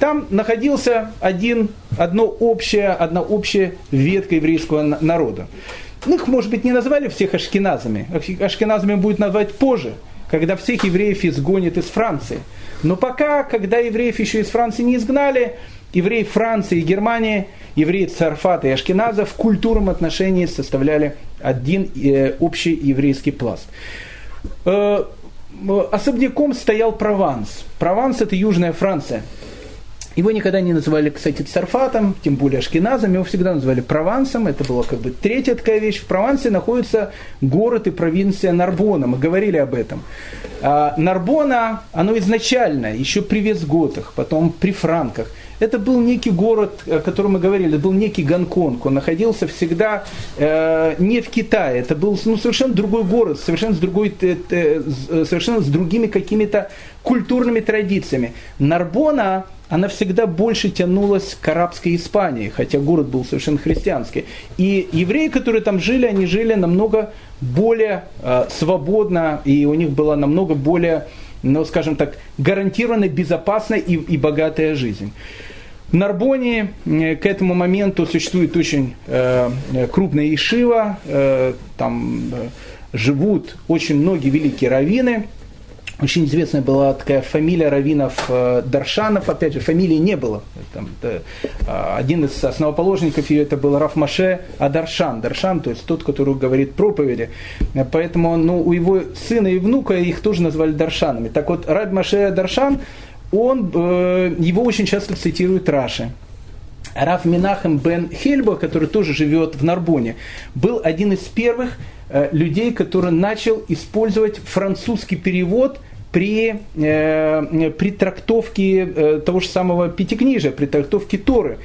Там находился один, одно общее, одна общая ветка еврейского народа. Ну, их, может быть, не назвали всех ашкеназами. Ашкеназами будет назвать позже, когда всех евреев изгонят из Франции. Но пока, когда евреев еще из Франции не изгнали, евреи Франции и Германии, евреи Царфата и Ашкеназа в культурном отношении составляли один э, общий еврейский пласт. Э, особняком стоял Прованс. Прованс это Южная Франция. Его никогда не называли, кстати, Царфатом, тем более Ашкеназом, его всегда называли Провансом, это была как бы третья такая вещь. В Провансе находится город и провинция Нарбона, мы говорили об этом. А Нарбона, оно изначально, еще при Вестготах, потом при Франках, это был некий город, о котором мы говорили, это был некий Гонконг. Он находился всегда э, не в Китае. Это был ну, совершенно другой город, совершенно с, другой, э, э, совершенно с другими какими-то культурными традициями. Нарбона, она всегда больше тянулась к арабской Испании, хотя город был совершенно христианский. И евреи, которые там жили, они жили намного более э, свободно, и у них была намного более, ну, скажем так, гарантированная, безопасная и, и богатая жизнь. В Нарбоне э, к этому моменту существует очень э, крупная ишива, э, там э, живут очень многие великие раввины, очень известная была такая фамилия раввинов э, Даршанов, опять же, фамилии не было. Там, э, один из основоположников ее это был Раф Маше Адаршан. Даршан, то есть тот, который говорит проповеди. Поэтому ну, у его сына и внука их тоже назвали Даршанами. Так вот, Раб Маше Даршан, он, э, его очень часто цитирует Раши. Раф Минахем бен Хельба, который тоже живет в Нарбоне, был один из первых э, людей, который начал использовать французский перевод при, э, при трактовке э, того же самого Пятикнижия, при трактовке Торы.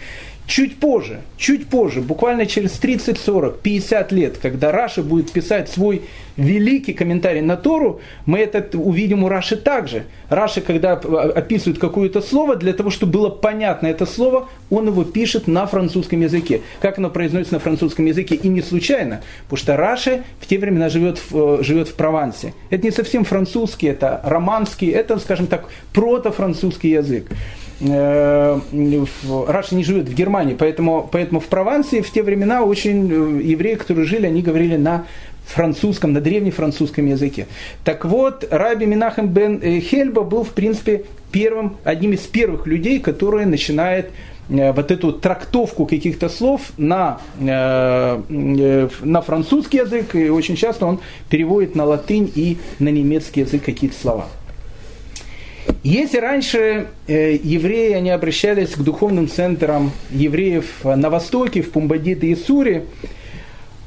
Чуть позже, чуть позже, буквально через 30, 40, 50 лет, когда Раша будет писать свой великий комментарий на Тору, мы это увидим у Раши также. Раши, когда описывает какое-то слово, для того, чтобы было понятно это слово, он его пишет на французском языке. Как оно произносится на французском языке, и не случайно, потому что Раши в те времена живет в, э, живет в Провансе. Это не совсем французский, это романский, это, скажем так, протофранцузский язык. Э, Раша не живет в Германии, поэтому, поэтому в Провансе в те времена очень э, евреи, которые жили, они говорили на французском, на древнефранцузском языке. Так вот, Раби Минахем бен э, Хельба был, в принципе, первым, одним из первых людей, которые начинает вот эту трактовку каких-то слов на, на французский язык, и очень часто он переводит на латынь и на немецкий язык какие-то слова. Если раньше э, евреи они обращались к духовным центрам евреев на востоке, в Пумбадит и Исуре,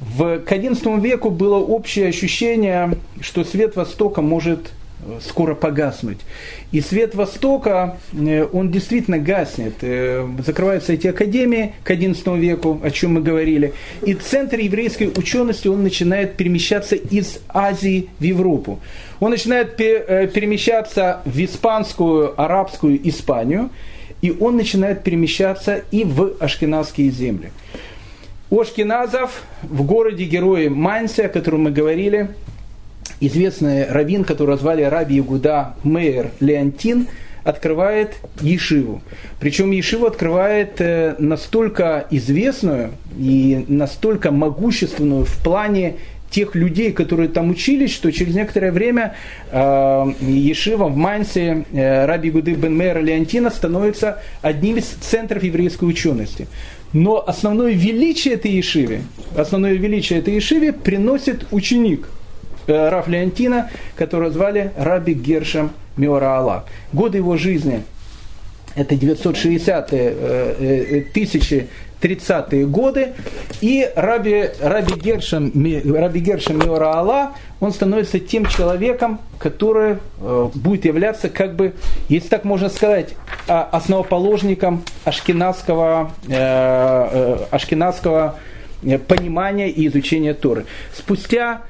в, к XI веку было общее ощущение, что свет Востока может скоро погаснуть. И свет Востока, э, он действительно гаснет. Э, закрываются эти академии к XI веку, о чем мы говорили. И центр еврейской учености, он начинает перемещаться из Азии в Европу. Он начинает э, перемещаться в испанскую, арабскую Испанию, и он начинает перемещаться и в ашкеназские земли. У в городе герои Манси, о котором мы говорили, известный раввин, которого звали Раби Ягуда Мейер Леонтин, открывает Ешиву. Причем Ешиву открывает э, настолько известную и настолько могущественную в плане тех людей, которые там учились, что через некоторое время э, Ешива в Мансе, э, Раби Гуды бен Мейер Леонтина становится одним из центров еврейской учености. Но основное величие этой Ешивы, основное величие этой Ешиве приносит ученик э, Раф Леонтина, которого звали Раби Гершем Алла. Годы его жизни это 960-е, э, э, э, тысячи. 30-е годы. И Раби, Раби, Гершем, Раби Гершем Миораала, он становится тем человеком, который э, будет являться, как бы, если так можно сказать, а, основоположником ашкенадского, э, э, ашкенадского понимания и изучения Торы. Спустя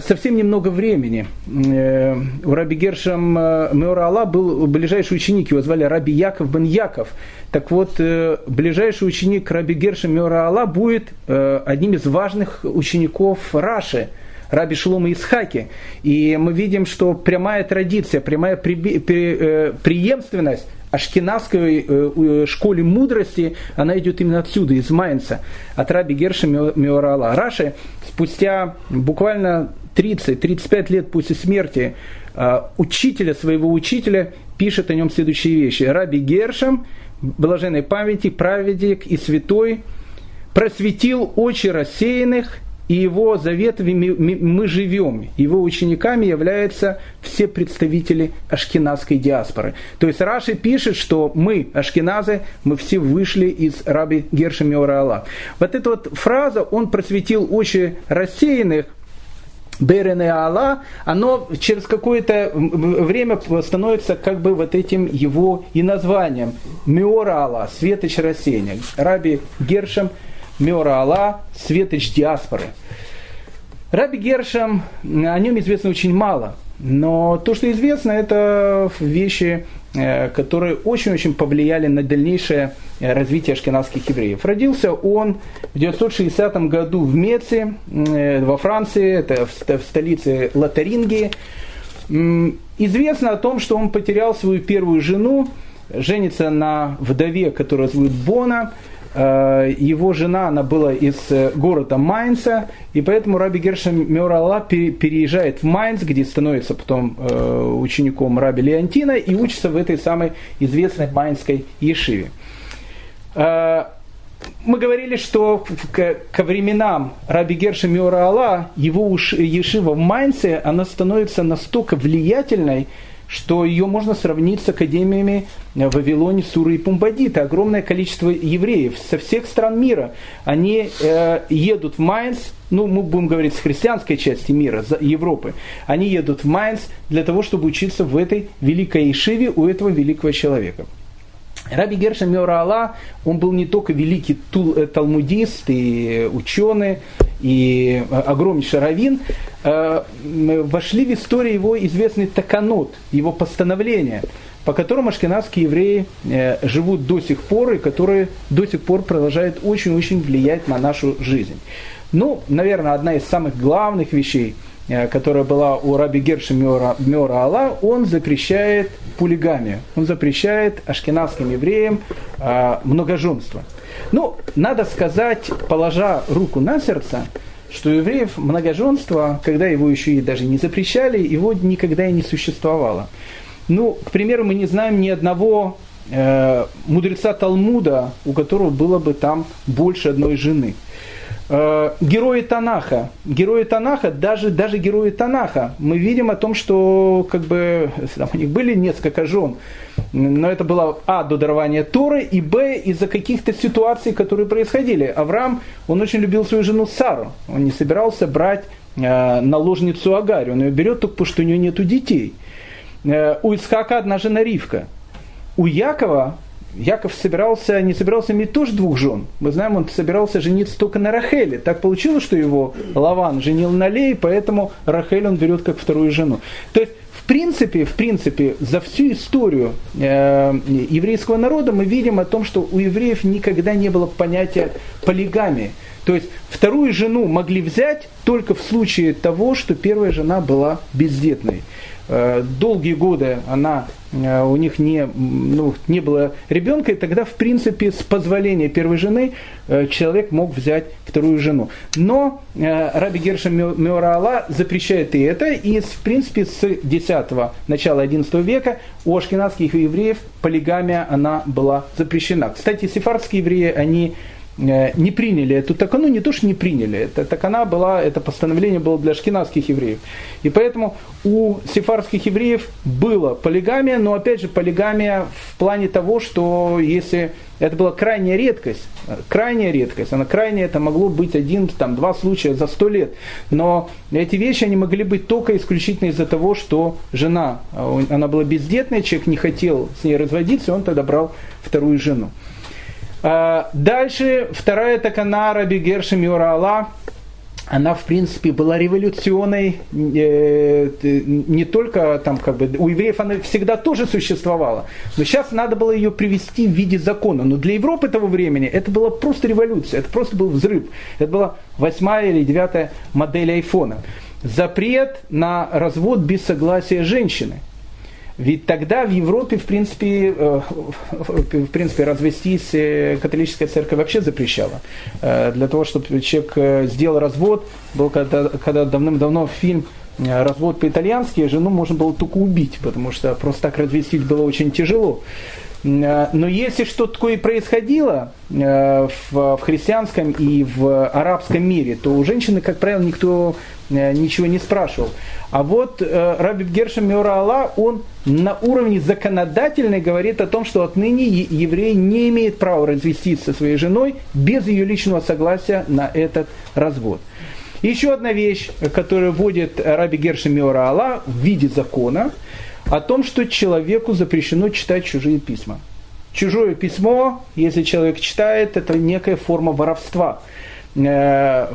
совсем немного времени. Э, у Раби Гершем Меора Алла был ближайший ученик, его звали Раби Яков бен Яков. Так вот, ближайший ученик Раби Гершем Меора Алла будет одним из важных учеников Раши – Раби Шлома Исхаки. И мы видим, что прямая традиция, прямая э, преемственность ашкенадской э, школе мудрости, она идет именно отсюда, из Майнца, от Раби Герша Миорала. Раши спустя буквально 30-35 лет после смерти э, учителя, своего учителя, пишет о нем следующие вещи. Раби Гершем, блаженной памяти, праведник и святой, просветил очи рассеянных и его заветами мы живем. Его учениками являются все представители ашкенадской диаспоры. То есть Раши пишет, что мы, ашкеназы, мы все вышли из раби Герша Меора Вот эта вот фраза «он просветил очи рассеянных», Берен и Алла, оно через какое-то время становится как бы вот этим его и названием. Меора Алла, светоч рассеяния. Раби Гершем Мера Алла, светоч диаспоры. Раби Гершам, о нем известно очень мало, но то, что известно, это вещи, э, которые очень-очень повлияли на дальнейшее э, развитие ашкенадских евреев. Родился он в 960 году в Меце, э, во Франции, это в столице Лотарингии. Известно о том, что он потерял свою первую жену, женится на вдове, которая зовут Бона, его жена, она была из э, города Майнца, и поэтому Раби Гершем Меорала переезжает в Майнц, где становится потом э, учеником Раби Леонтина и учится в этой самой известной майнской ешиве. Мы говорили, что ко временам Раби Герша Меора его ешива в Майнце, она становится настолько влиятельной, что ее можно сравнить с академиями в Вавилоне, Суры и Пумбадита. Огромное количество евреев со всех стран мира. Они э, едут в Майнц, ну, мы будем говорить с христианской части мира, Европы. Они едут в Майнц для того, чтобы учиться в этой великой Ишиве у этого великого человека. Раби Гершем Меора он был не только великий э, талмудист и ученый, и э, огромнейший раввин, э, вошли в историю его известный таканот, его постановления, по которым ашкенадские евреи живут до сих пор и которые до сих пор продолжают очень-очень влиять на нашу жизнь. Ну, наверное, одна из самых главных вещей – которая была у Раби Герши Мера Алла, он запрещает полигамию, он запрещает ашкенадским евреям э, многоженство. Ну, надо сказать, положа руку на сердце, что у евреев многоженство, когда его еще и даже не запрещали, его никогда и не существовало. Ну, к примеру, мы не знаем ни одного э, мудреца Талмуда, у которого было бы там больше одной жены. Э, герои Танаха, герои Танаха, даже, даже герои Танаха, мы видим о том, что как бы, там, у них были несколько жен, но это было А, до дарования Торы, и Б, из-за каких-то ситуаций, которые происходили. Авраам, он очень любил свою жену Сару, он не собирался брать э, наложницу Агарь, он ее берет только потому, что у нее нет детей. Э, у Исхака одна жена Ривка. У Якова Яков собирался, не собирался иметь тоже двух жен. Мы знаем, он собирался жениться только на Рахеле. Так получилось, что его Лаван женил на Лей, поэтому Рахель он берет как вторую жену. То есть, в принципе, в принципе, за всю историю э, еврейского народа мы видим о том, что у евреев никогда не было понятия полигамии. То есть вторую жену могли взять только в случае того, что первая жена была бездетной. Э, долгие годы она, э, у них не, ну, не было ребенка, и тогда, в принципе, с позволения первой жены э, человек мог взять вторую жену. Но Раби Гершем Меора запрещает и это, и, в принципе, с 10 начала 11 века у ашкенадских евреев полигамия она была запрещена. Кстати, сефардские евреи, они не приняли эту такану, не то, что не приняли, это такана была, это постановление было для шкинадских евреев. И поэтому у сефарских евреев была полигамия, но опять же полигамия в плане того, что если это была крайняя редкость, крайняя редкость, она крайняя, это могло быть один, там, два случая за сто лет, но эти вещи, они могли быть только исключительно из-за того, что жена, она была бездетная, человек не хотел с ней разводиться, он тогда брал вторую жену. А, дальше вторая такана Раби Гершем Йора она, в принципе, была революционной э, не только там, как бы, у евреев она всегда тоже существовала, но сейчас надо было ее привести в виде закона. Но для Европы того времени это была просто революция, это просто был взрыв. Это была восьмая или девятая модель айфона. Запрет на развод без согласия женщины – ведь тогда в Европе, в принципе, э, в принципе развестись э, католическая церковь вообще запрещала. Э, для того, чтобы человек сделал развод, был когда, когда давным-давно фильм развод по-итальянски, жену можно было только убить, потому что просто так развестить было очень тяжело. Но если что-то такое происходило в христианском и в арабском мире, то у женщины, как правило, никто ничего не спрашивал. А вот э, Раби Гершем Миора Алла, он на уровне законодательной говорит о том, что отныне еврей не имеет права развестись со своей женой без ее личного согласия на этот развод. Еще одна вещь, которую вводит Раби Гершем Миора Алла в виде закона, о том, что человеку запрещено читать чужие письма. Чужое письмо, если человек читает, это некая форма воровства. Э,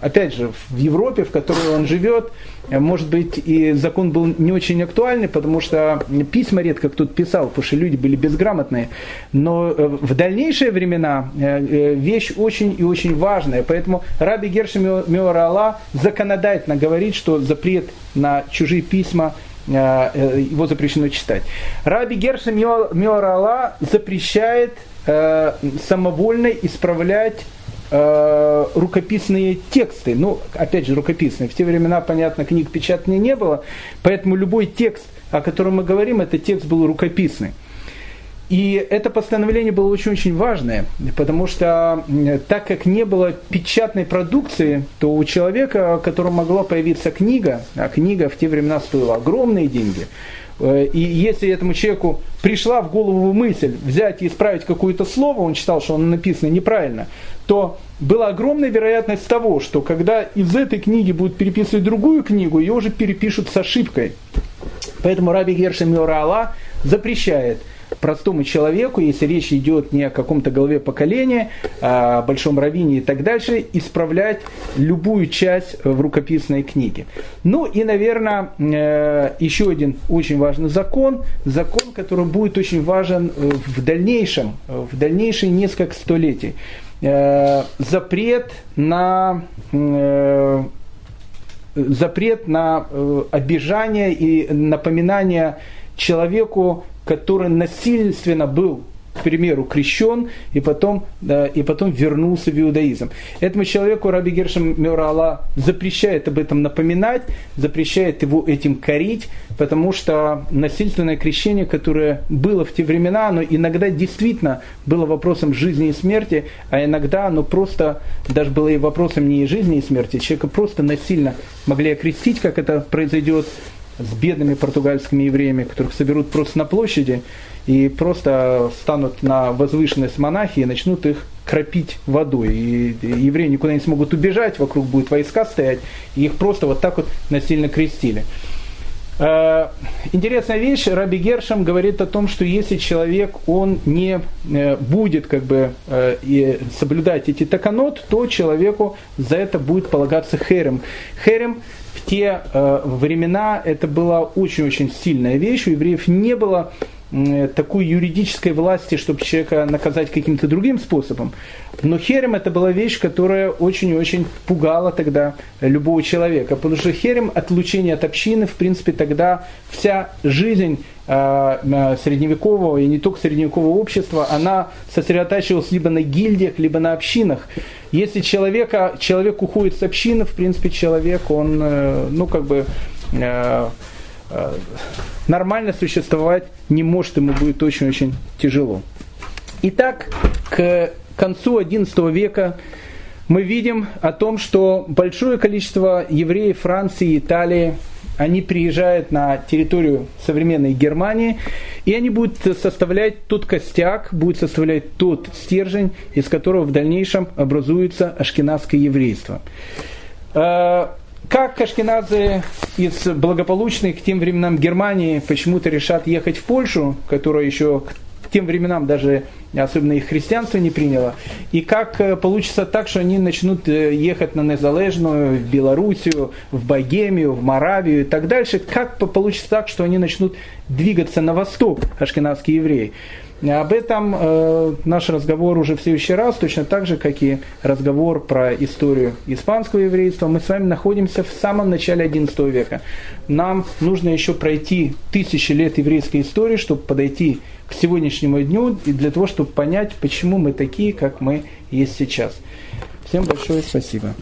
опять же, в Европе, в которой он живет, э, может быть, и закон был не очень актуальный, потому что письма редко кто-то писал, потому что люди были безграмотные. Но э, в дальнейшие времена вещь очень и очень важная. Поэтому Раби Герши Миора законодательно говорит, что запрет на чужие письма его запрещено читать. Раби Герши Миора запрещает самовольно исправлять э, рукописные тексты. Ну, опять же, рукописные. В те времена, понятно, книг печатания не было, поэтому любой текст, о котором мы говорим, этот текст был рукописный. И это постановление было очень-очень важное, потому что так как не было печатной продукции, то у человека, которому могла появиться книга, а книга в те времена стоила огромные деньги, э, и если этому человеку пришла в голову мысль взять и исправить какое-то слово, он считал, что оно написано неправильно, то была огромная вероятность того, что когда из этой книги будут переписывать другую книгу, ее уже перепишут с ошибкой. Поэтому Раби Гершем Йора запрещает простому человеку, если речь идет не о каком-то голове поколения, а о большом раввине и так дальше, исправлять любую часть в рукописной книге. Ну и, наверное, э, еще один очень важный закон, закон, который будет очень важен в дальнейшем, в дальнейшие несколько столетий. Э, запрет на э, запрет на э, обижание и напоминание человеку, который насильственно был к примеру, крещен и потом, да, и потом вернулся в иудаизм. Этому человеку Раби Гершем Мюрала запрещает об этом напоминать, запрещает его этим корить, потому что насильственное крещение, которое было в те времена, оно иногда действительно было вопросом жизни и смерти, а иногда оно просто даже было и вопросом не жизни и смерти, человека просто насильно могли окрестить, как это произойдет с бедными португальскими евреями, которых соберут просто на площади, и просто станут на возвышенность монахи и начнут их кропить водой. И евреи никуда не смогут убежать, вокруг будут войска стоять, и их просто вот так вот насильно крестили. Э, интересная вещь, Раби Гершем говорит о том, что если человек, он не э, будет как бы э, соблюдать эти таканот, то человеку за это будет полагаться херем. Херем в те времена это была очень-очень сильная вещь, у евреев не было такой юридической власти, чтобы человека наказать каким-то другим способом. Но херем это была вещь, которая очень-очень пугала тогда любого человека. Потому что херем, отлучение от общины, в принципе, тогда вся жизнь э, средневекового и не только средневекового общества, она сосредотачивалась либо на гильдиях, либо на общинах. Если человека, человек уходит с общины, в принципе, человек, он, э, ну, как бы, э, Э, нормально существовать не может, ему будет очень-очень тяжело. Итак, к концу XI века мы видим о том, что большое количество евреев Франции и Италии, они приезжают на территорию современной Германии, и они будут составлять тот костяк, будут составлять тот стержень, из которого в дальнейшем образуется ашкенадское еврейство. Как Кашкинадзе из благополучной к тем временам Германии почему-то решат ехать в Польшу, которая еще к тем временам даже особенно их христианство не приняло, и как э, получится так, что они начнут э, ехать на Незалежную, в Белоруссию, в Богемию, в Моравию и так дальше, как получится так, что они начнут двигаться на восток, ашкенадские евреи. Об этом э, наш разговор уже в следующий раз, точно так же, как и разговор про историю испанского еврейства. Мы с вами находимся в самом начале XI века. Нам нужно еще пройти тысячи лет еврейской истории, чтобы подойти к сегодняшнему дню и для того, чтобы понять, почему мы такие, как мы есть сейчас. Всем большое спасибо.